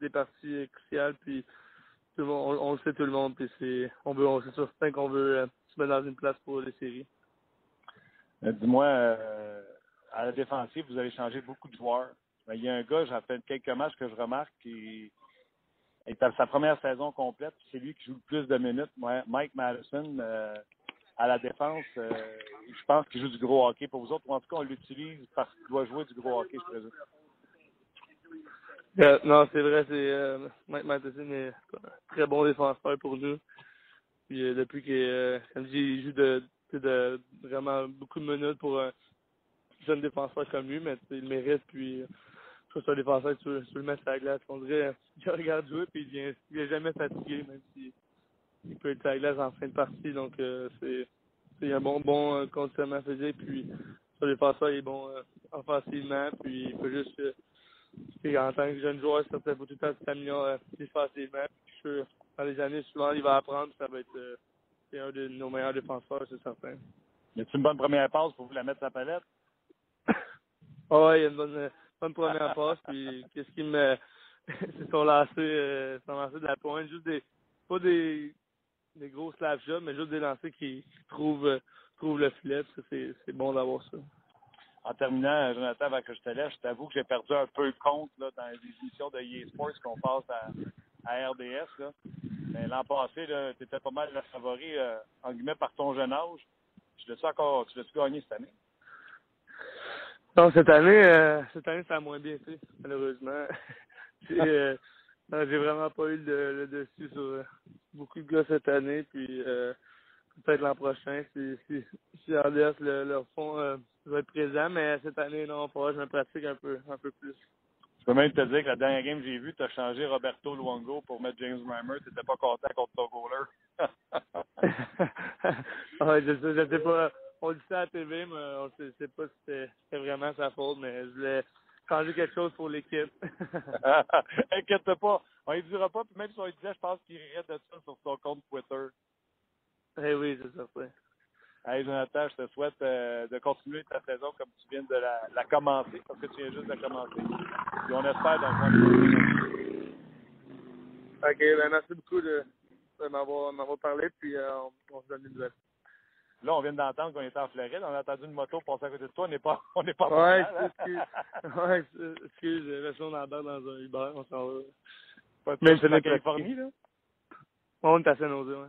des parties cruciales. Puis, tout le monde, on, le sait tout le monde. Puis, c'est, on veut, on c'est certain qu'on veut euh, se mettre dans une place pour les séries. Euh, Dis-moi, euh, à la défensive, vous avez changé beaucoup de joueurs. Mais il y a un gars, j'ai fait quelques matchs que je remarque, qui est à sa première saison complète. C'est lui qui joue le plus de minutes. Mike Madison, euh, à la défense, euh, je pense qu'il joue du gros hockey pour vous autres. Ou en tout cas, on l'utilise parce qu'il doit jouer du gros hockey, je présume. Non, c'est vrai, c'est Mike Matheson est un très bon défenseur pour nous. Puis depuis euh, comme je joue de, de vraiment beaucoup de minutes pour un jeune défenseur comme lui, mais il mérite. Puis euh, je trouve que un défenseur tu tu le mettre sur la glace. On dirait euh, *laughs* il regarde jouer puis il vient, est jamais fatigué, même si il peut être sur la glace en fin de partie. Donc euh, c'est c'est un bon bon euh, conditionnement physique. Puis ce défenseur il est bon euh, offensivement, puis il peut juste euh, en tant que jeune joueur, ça fait tout le temps s'améliorer défensivement. Puis je dans les années suivantes, il va apprendre. Ça va être euh, c'est un de nos meilleurs défenseurs, c'est certain. Y a-t-il une bonne première passe pour vous la mettre sur la palette? *coughs* Ah ouais, il y a une bonne, bonne première *laughs* passe. Puis qu'est-ce qui me. *laughs* c'est son lancer, euh, son lancer de la pointe. Juste des. Pas des, des gros slap shots, mais juste des lancers qui, qui trouvent, euh, trouvent le filet. c'est, c'est bon d'avoir ça. En terminant, Jonathan, avant que je te laisse, je t'avoue que j'ai perdu un peu le compte là, dans les émissions de EA Sports qu'on passe à, à RDS. Là. Mais l'an passé, tu étais pas mal le favori, euh, en guillemets, par ton jeune âge. Tu l'as-tu encore, tu l'as-tu gagné cette année? Non, cette année, euh, cette année, ça a moins bien été, malheureusement. *laughs* euh, j'ai vraiment pas eu le, dessus sur euh, beaucoup de gars cette année, puis peut-être l'an prochain, si, si, si RDS le, le font, euh, je vais être présent, mais cette année, non, pas. Je me pratique un peu, un peu plus. Je peux même te dire que la dernière game que j'ai vue, tu as changé Roberto Luongo pour mettre James Reimer. Tu n'étais pas content contre ton goaler. *laughs* ouais, je sais, je sais pas. On dit ça à la TV, mais on sait, sait pas si c'était vraiment sa faute, mais je voulais changer quelque chose pour l'équipe. *laughs* Inquiète pas, on ne dira pas, puis même si on lui disait, je pense qu'il rirait de ça sur son compte Twitter. eh oui, c'est certain. Hey Jonathan, je te souhaite euh, de continuer ta saison comme tu viens de la, la commencer, parce que tu viens juste de commencer. Puis on espère dans le Ok, ben merci beaucoup de, de m'avoir m'avoir parlé, puis euh, on, on se donne des nouvelles. Là, on vient d'entendre qu'on était en Floride. On a entendu une moto passer à côté de toi. On n'est pas, on n'est pas Ouais, hein? excuse. Ouais, excuse, laisse on dans un Uber, on s'en va. Pas de Même si en Californie, là? On est à Saint-Nosé, ouais.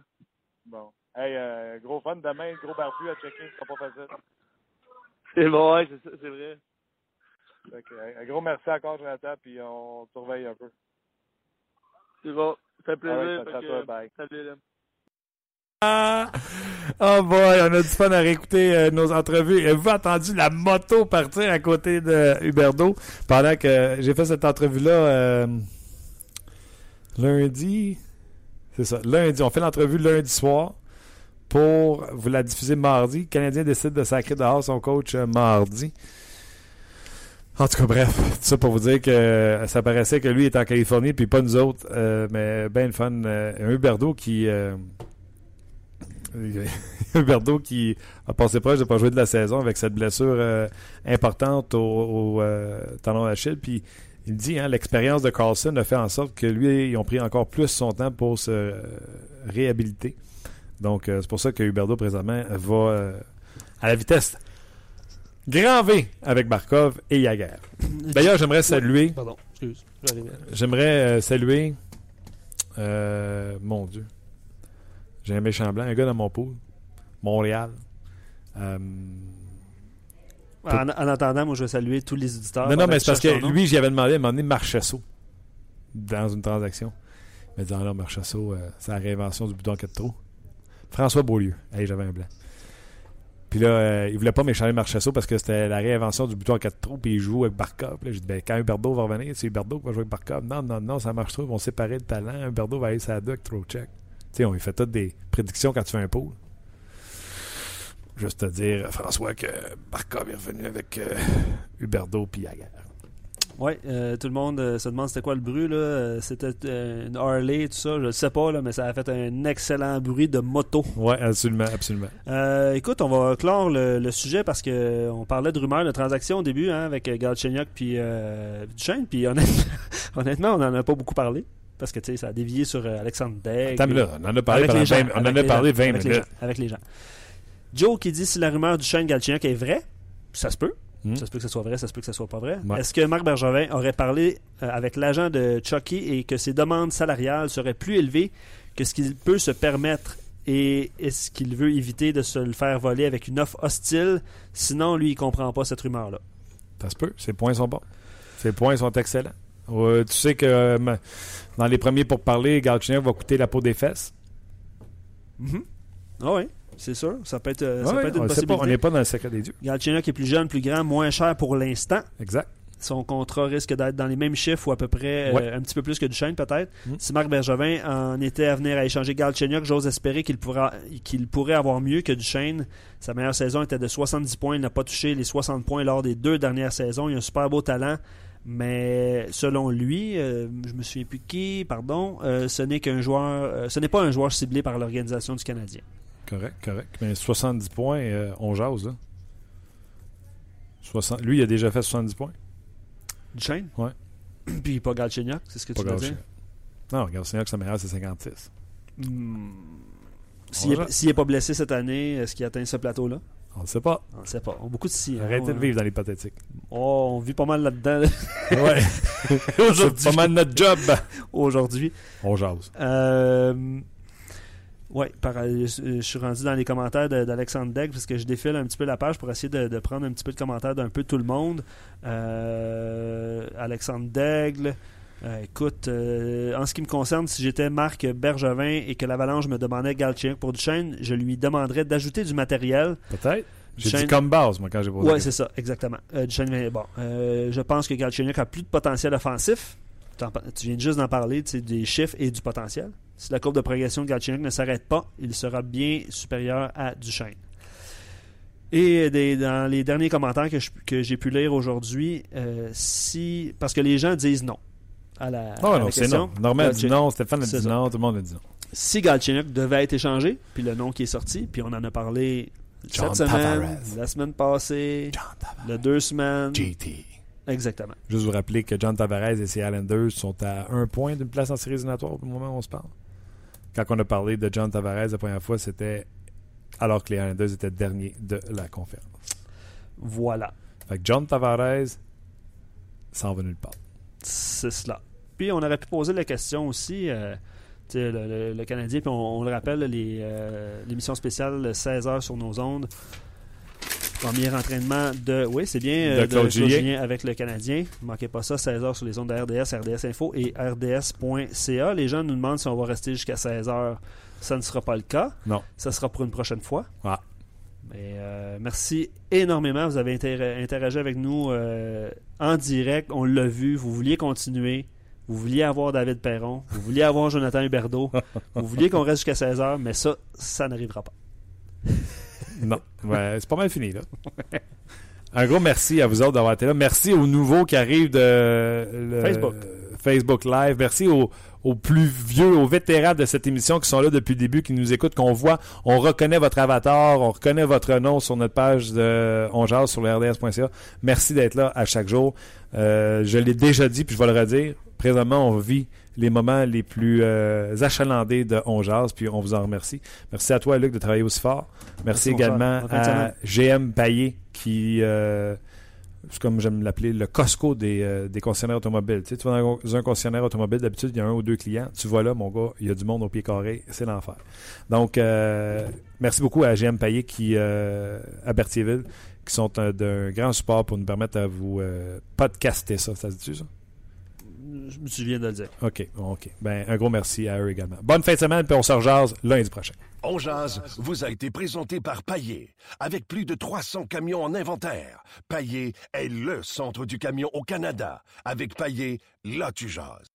Bon. Hey, euh, gros fun. Demain, gros barbu à checker. Ce sera pas facile. C'est bon, ouais, c'est ça, c'est vrai. Fait euh, un gros merci encore, Jonathan, puis on te surveille un peu. C'est bon. Ça fait plaisir. Fait ça que, toi, bye. Salut, là. Ah! Oh boy, on a du fun à réécouter euh, nos entrevues. Avez-vous entendu la moto partir à côté de Huberdo pendant que j'ai fait cette entrevue-là euh, lundi? C'est ça, lundi. On fait l'entrevue lundi soir pour vous la diffuser mardi. Le Canadien décide de sacrer dehors son coach euh, mardi. En tout cas, bref, tout ça pour vous dire que euh, ça paraissait que lui est en Californie puis pas nous autres. Euh, mais ben le fun. Euh, Huberdo qui... euh, *laughs* Huberdo qui a passé proche de ne pas jouer de la saison avec cette blessure importante au, au, tendon d'Achille. Puis il dit, hein, l'expérience de Carlson a fait en sorte que lui, ils ont pris encore plus son temps pour se réhabiliter. Donc, euh, c'est pour ça que Huberdo, présentement, va euh, à la vitesse grand V avec Barkov et Yaguer. D'ailleurs, j'aimerais saluer, Pardon, excuse. j'aimerais euh, saluer, mon Dieu, j'ai un méchant blanc, un gars dans mon pool, Montréal. En, en attendant, moi, je vais saluer tous les auditeurs. non, non, mais c'est parce que lui, j'y avais demandé à un moment donné Marchesso dans une transaction. Il m'a dit, ah non, Marchesso, c'est la réinvention du bouton 4 trous. François Beaulieu. Hey, j'avais un blanc. Puis là, euh, il voulait pas m'échanger Marchesso parce que c'était la réinvention du bouton 4 trous, puis il joue avec Barkov. J'ai dit, ben, quand Huberdo va revenir, c'est Huberdo qui va jouer avec Barkov. Non, non, non, ça marche trop. Ils vont séparer le talent. Huberdo va aller sa duck, throw check. Tu sais, on lui fait toutes des prédictions quand tu fais un pool. Juste te dire, François, que Barkov est revenu avec euh, Huberdo puis. Oui, euh, tout le monde euh, se demande c'était quoi le bruit. là. Euh, C'était une Harley, tout ça. Je ne sais pas, là, mais ça a fait un excellent bruit de moto. Oui, absolument, absolument. Euh, écoute, on va clore le, le sujet parce que on parlait de rumeurs de transactions au début hein, avec Galchenyuk puis euh, Duchesne. Puis honnêtement, *laughs* honnêtement, on n'en a pas beaucoup parlé. Parce que tu sais, ça a dévié sur euh, Alexandre Degg. Attends, mais là, on en a parlé Avec pendant les gens, 20 on en avec a les parlé gens, 20 avec les minutes. gens, avec les gens. Joe qui dit si la rumeur du Shane Galchenyuk est vraie, ça se peut. Hmm. Ça se peut que ce soit vrai, ça se peut que ce soit pas vrai. Ouais. Est-ce que Marc Bergevin aurait parlé euh, avec l'agent de Chucky et que ses demandes salariales seraient plus élevées que ce qu'il peut se permettre et est-ce qu'il veut éviter de se le faire voler avec une offre hostile? Sinon, lui, il comprend pas cette rumeur-là. Ça se peut. Ses points sont bons. Ses points sont excellents. Euh, tu sais que euh, dans les premiers pour parler, Galchenyuk va coûter la peau des fesses. Ah oui, c'est sûr. Ça peut être, euh, ça Ouais, peut être on une pas, on possibilité. n'est pas dans le secret des dieux. Galchenyuk est plus jeune, plus grand, moins cher pour l'instant. Exact. Son contrat risque d'être dans les mêmes chiffres ou à peu près euh, un petit peu plus que Duchesne peut-être. Mm. Si Marc Bergevin en était à venir à échanger Galchenyuk, j'ose espérer qu'il pourra qu'il pourrait avoir mieux que Duchesne. Sa meilleure saison était de 70 points. Il n'a pas touché les 60 points lors des deux dernières saisons. Il a un super beau talent. Mais selon lui, euh, je me souviens plus qui, pardon, euh, ce n'est qu'un joueur, euh, ce n'est pas un joueur ciblé par l'organisation du Canadien. Correct, correct. Mais 70 points, euh, on jase, là. 60... Lui, il a déjà fait 70 points. Duchesne? Ouais. *clears throat* Puis pas Galchenyuk, c'est ce que Pas tu veux dire? Non, Galchenyuk, sa meilleure, c'est 56. Hmm. S'il n'est pas blessé cette année, est-ce qu'il atteint ce plateau-là? On ne sait pas. On ne sait pas. On a beaucoup de si. Arrêtez de vivre dans l'hypothétique. Oh, on vit pas mal là-dedans Ouais. *laughs* Aujourd'hui. pas mal notre job. aujourd'hui. On jase. Euh, ouais, par- euh, je suis rendu dans les commentaires d'Alexandre Degg parce que je défile un petit peu la page pour essayer de, de prendre un petit peu de commentaires d'un peu tout le monde. Euh, Alexandre Daigle. euh, écoute, euh, en ce qui me concerne, si j'étais Marc Bergevin et que l'Avalanche me demandait Galchenyuk pour Duchesne, je lui demanderais d'ajouter du matériel Peut-être. J'ai dit comme base, moi, quand j'ai posé. Oui, c'est ça, exactement. Euh, Duchesne, bon, euh, je pense que Galchenyuk a plus de potentiel offensif. Tu viens juste d'en parler, des chiffres et du potentiel. Si la courbe de progression de Galchenyuk ne s'arrête pas, il sera bien supérieur à Duchesne. Et des- dans les derniers commentaires que, je- que j'ai pu lire aujourd'hui, euh, si parce que les gens disent non à la, à la non, c'est question. non. Norman a dit non, Stéphane a dit ça. non, tout le monde a dit non. Si Galchenyuk devait être échangé, puis le nom qui est sorti, puis on en a parlé John cette semaine, Tavares. la semaine passée, John Tavares. deux semaines. JT. Exactement. Juste vous rappeler que John Tavares et ses Islanders sont à un point d'une place en série éliminatoire au moment où on se parle. Quand on a parlé de John Tavares la première fois, c'était alors que les Islanders étaient derniers de la conférence. Voilà. Fait que John Tavares s'en va nulle part. C'est cela. Puis on aurait pu poser la question aussi, euh, le, le- le Canadien, puis on, on le rappelle, euh, l'émission spéciale 16h sur nos ondes. Premier entraînement de. Oui, c'est bien. euh, De Claude Julien. avec le Canadien. Ne manquez pas ça, 16h sur les ondes de RDS, RDS Info et RDS.ca. Les gens nous demandent si on va rester jusqu'à 16h. Ça ne sera pas le cas. Non. Ça sera pour une prochaine fois. Ah. Mais euh, merci énormément. Vous avez inter- interagi avec nous euh, en direct. On l'a vu. Vous vouliez continuer. Vous vouliez avoir David Perron. Vous vouliez avoir Jonathan Huberdeau. *laughs* vous vouliez qu'on reste jusqu'à 16h, mais ça, ça n'arrivera pas. Non. Ouais, c'est pas mal fini, là. Un gros merci à vous autres d'avoir été là. Merci aux nouveaux qui arrivent de le- Facebook. Facebook Live. Merci aux, aux plus vieux, aux vétérans de cette émission qui sont là depuis le début, qui nous écoutent, qu'on voit. On reconnaît votre avatar, on reconnaît votre nom sur notre page de On Jase sur le RDS.ca. Merci d'être là à chaque jour. Euh, je l'ai déjà dit, puis je vais le redire. Présentement, on vit les moments les plus euh, achalandés de On Jase, puis on vous en remercie. Merci à toi, Luc, de travailler aussi fort. Merci, également à GM Payet, qui, euh, c'est comme j'aime l'appeler, le Costco des, euh, des concessionnaires automobiles. Tu sais, tu vas dans un concessionnaire automobile, d'habitude, il y a un ou deux clients. Tu vas là, mon gars, il y a du monde au pied carré, c'est l'enfer. Donc, euh, merci beaucoup à GM Payet qui, à Berthierville, qui sont un- d'un grand support pour nous permettre à vous podcaster ça. Ça se dit ça? Je me souviens de le dire. OK, OK. Ben, un gros merci à eux également. Bonne fin de semaine, puis on se rejase lundi prochain. On jase vous a été présenté par Paillé. Avec plus de 300 camions en inventaire, Paillé est le centre du camion au Canada. Avec Paillé, là tu jases.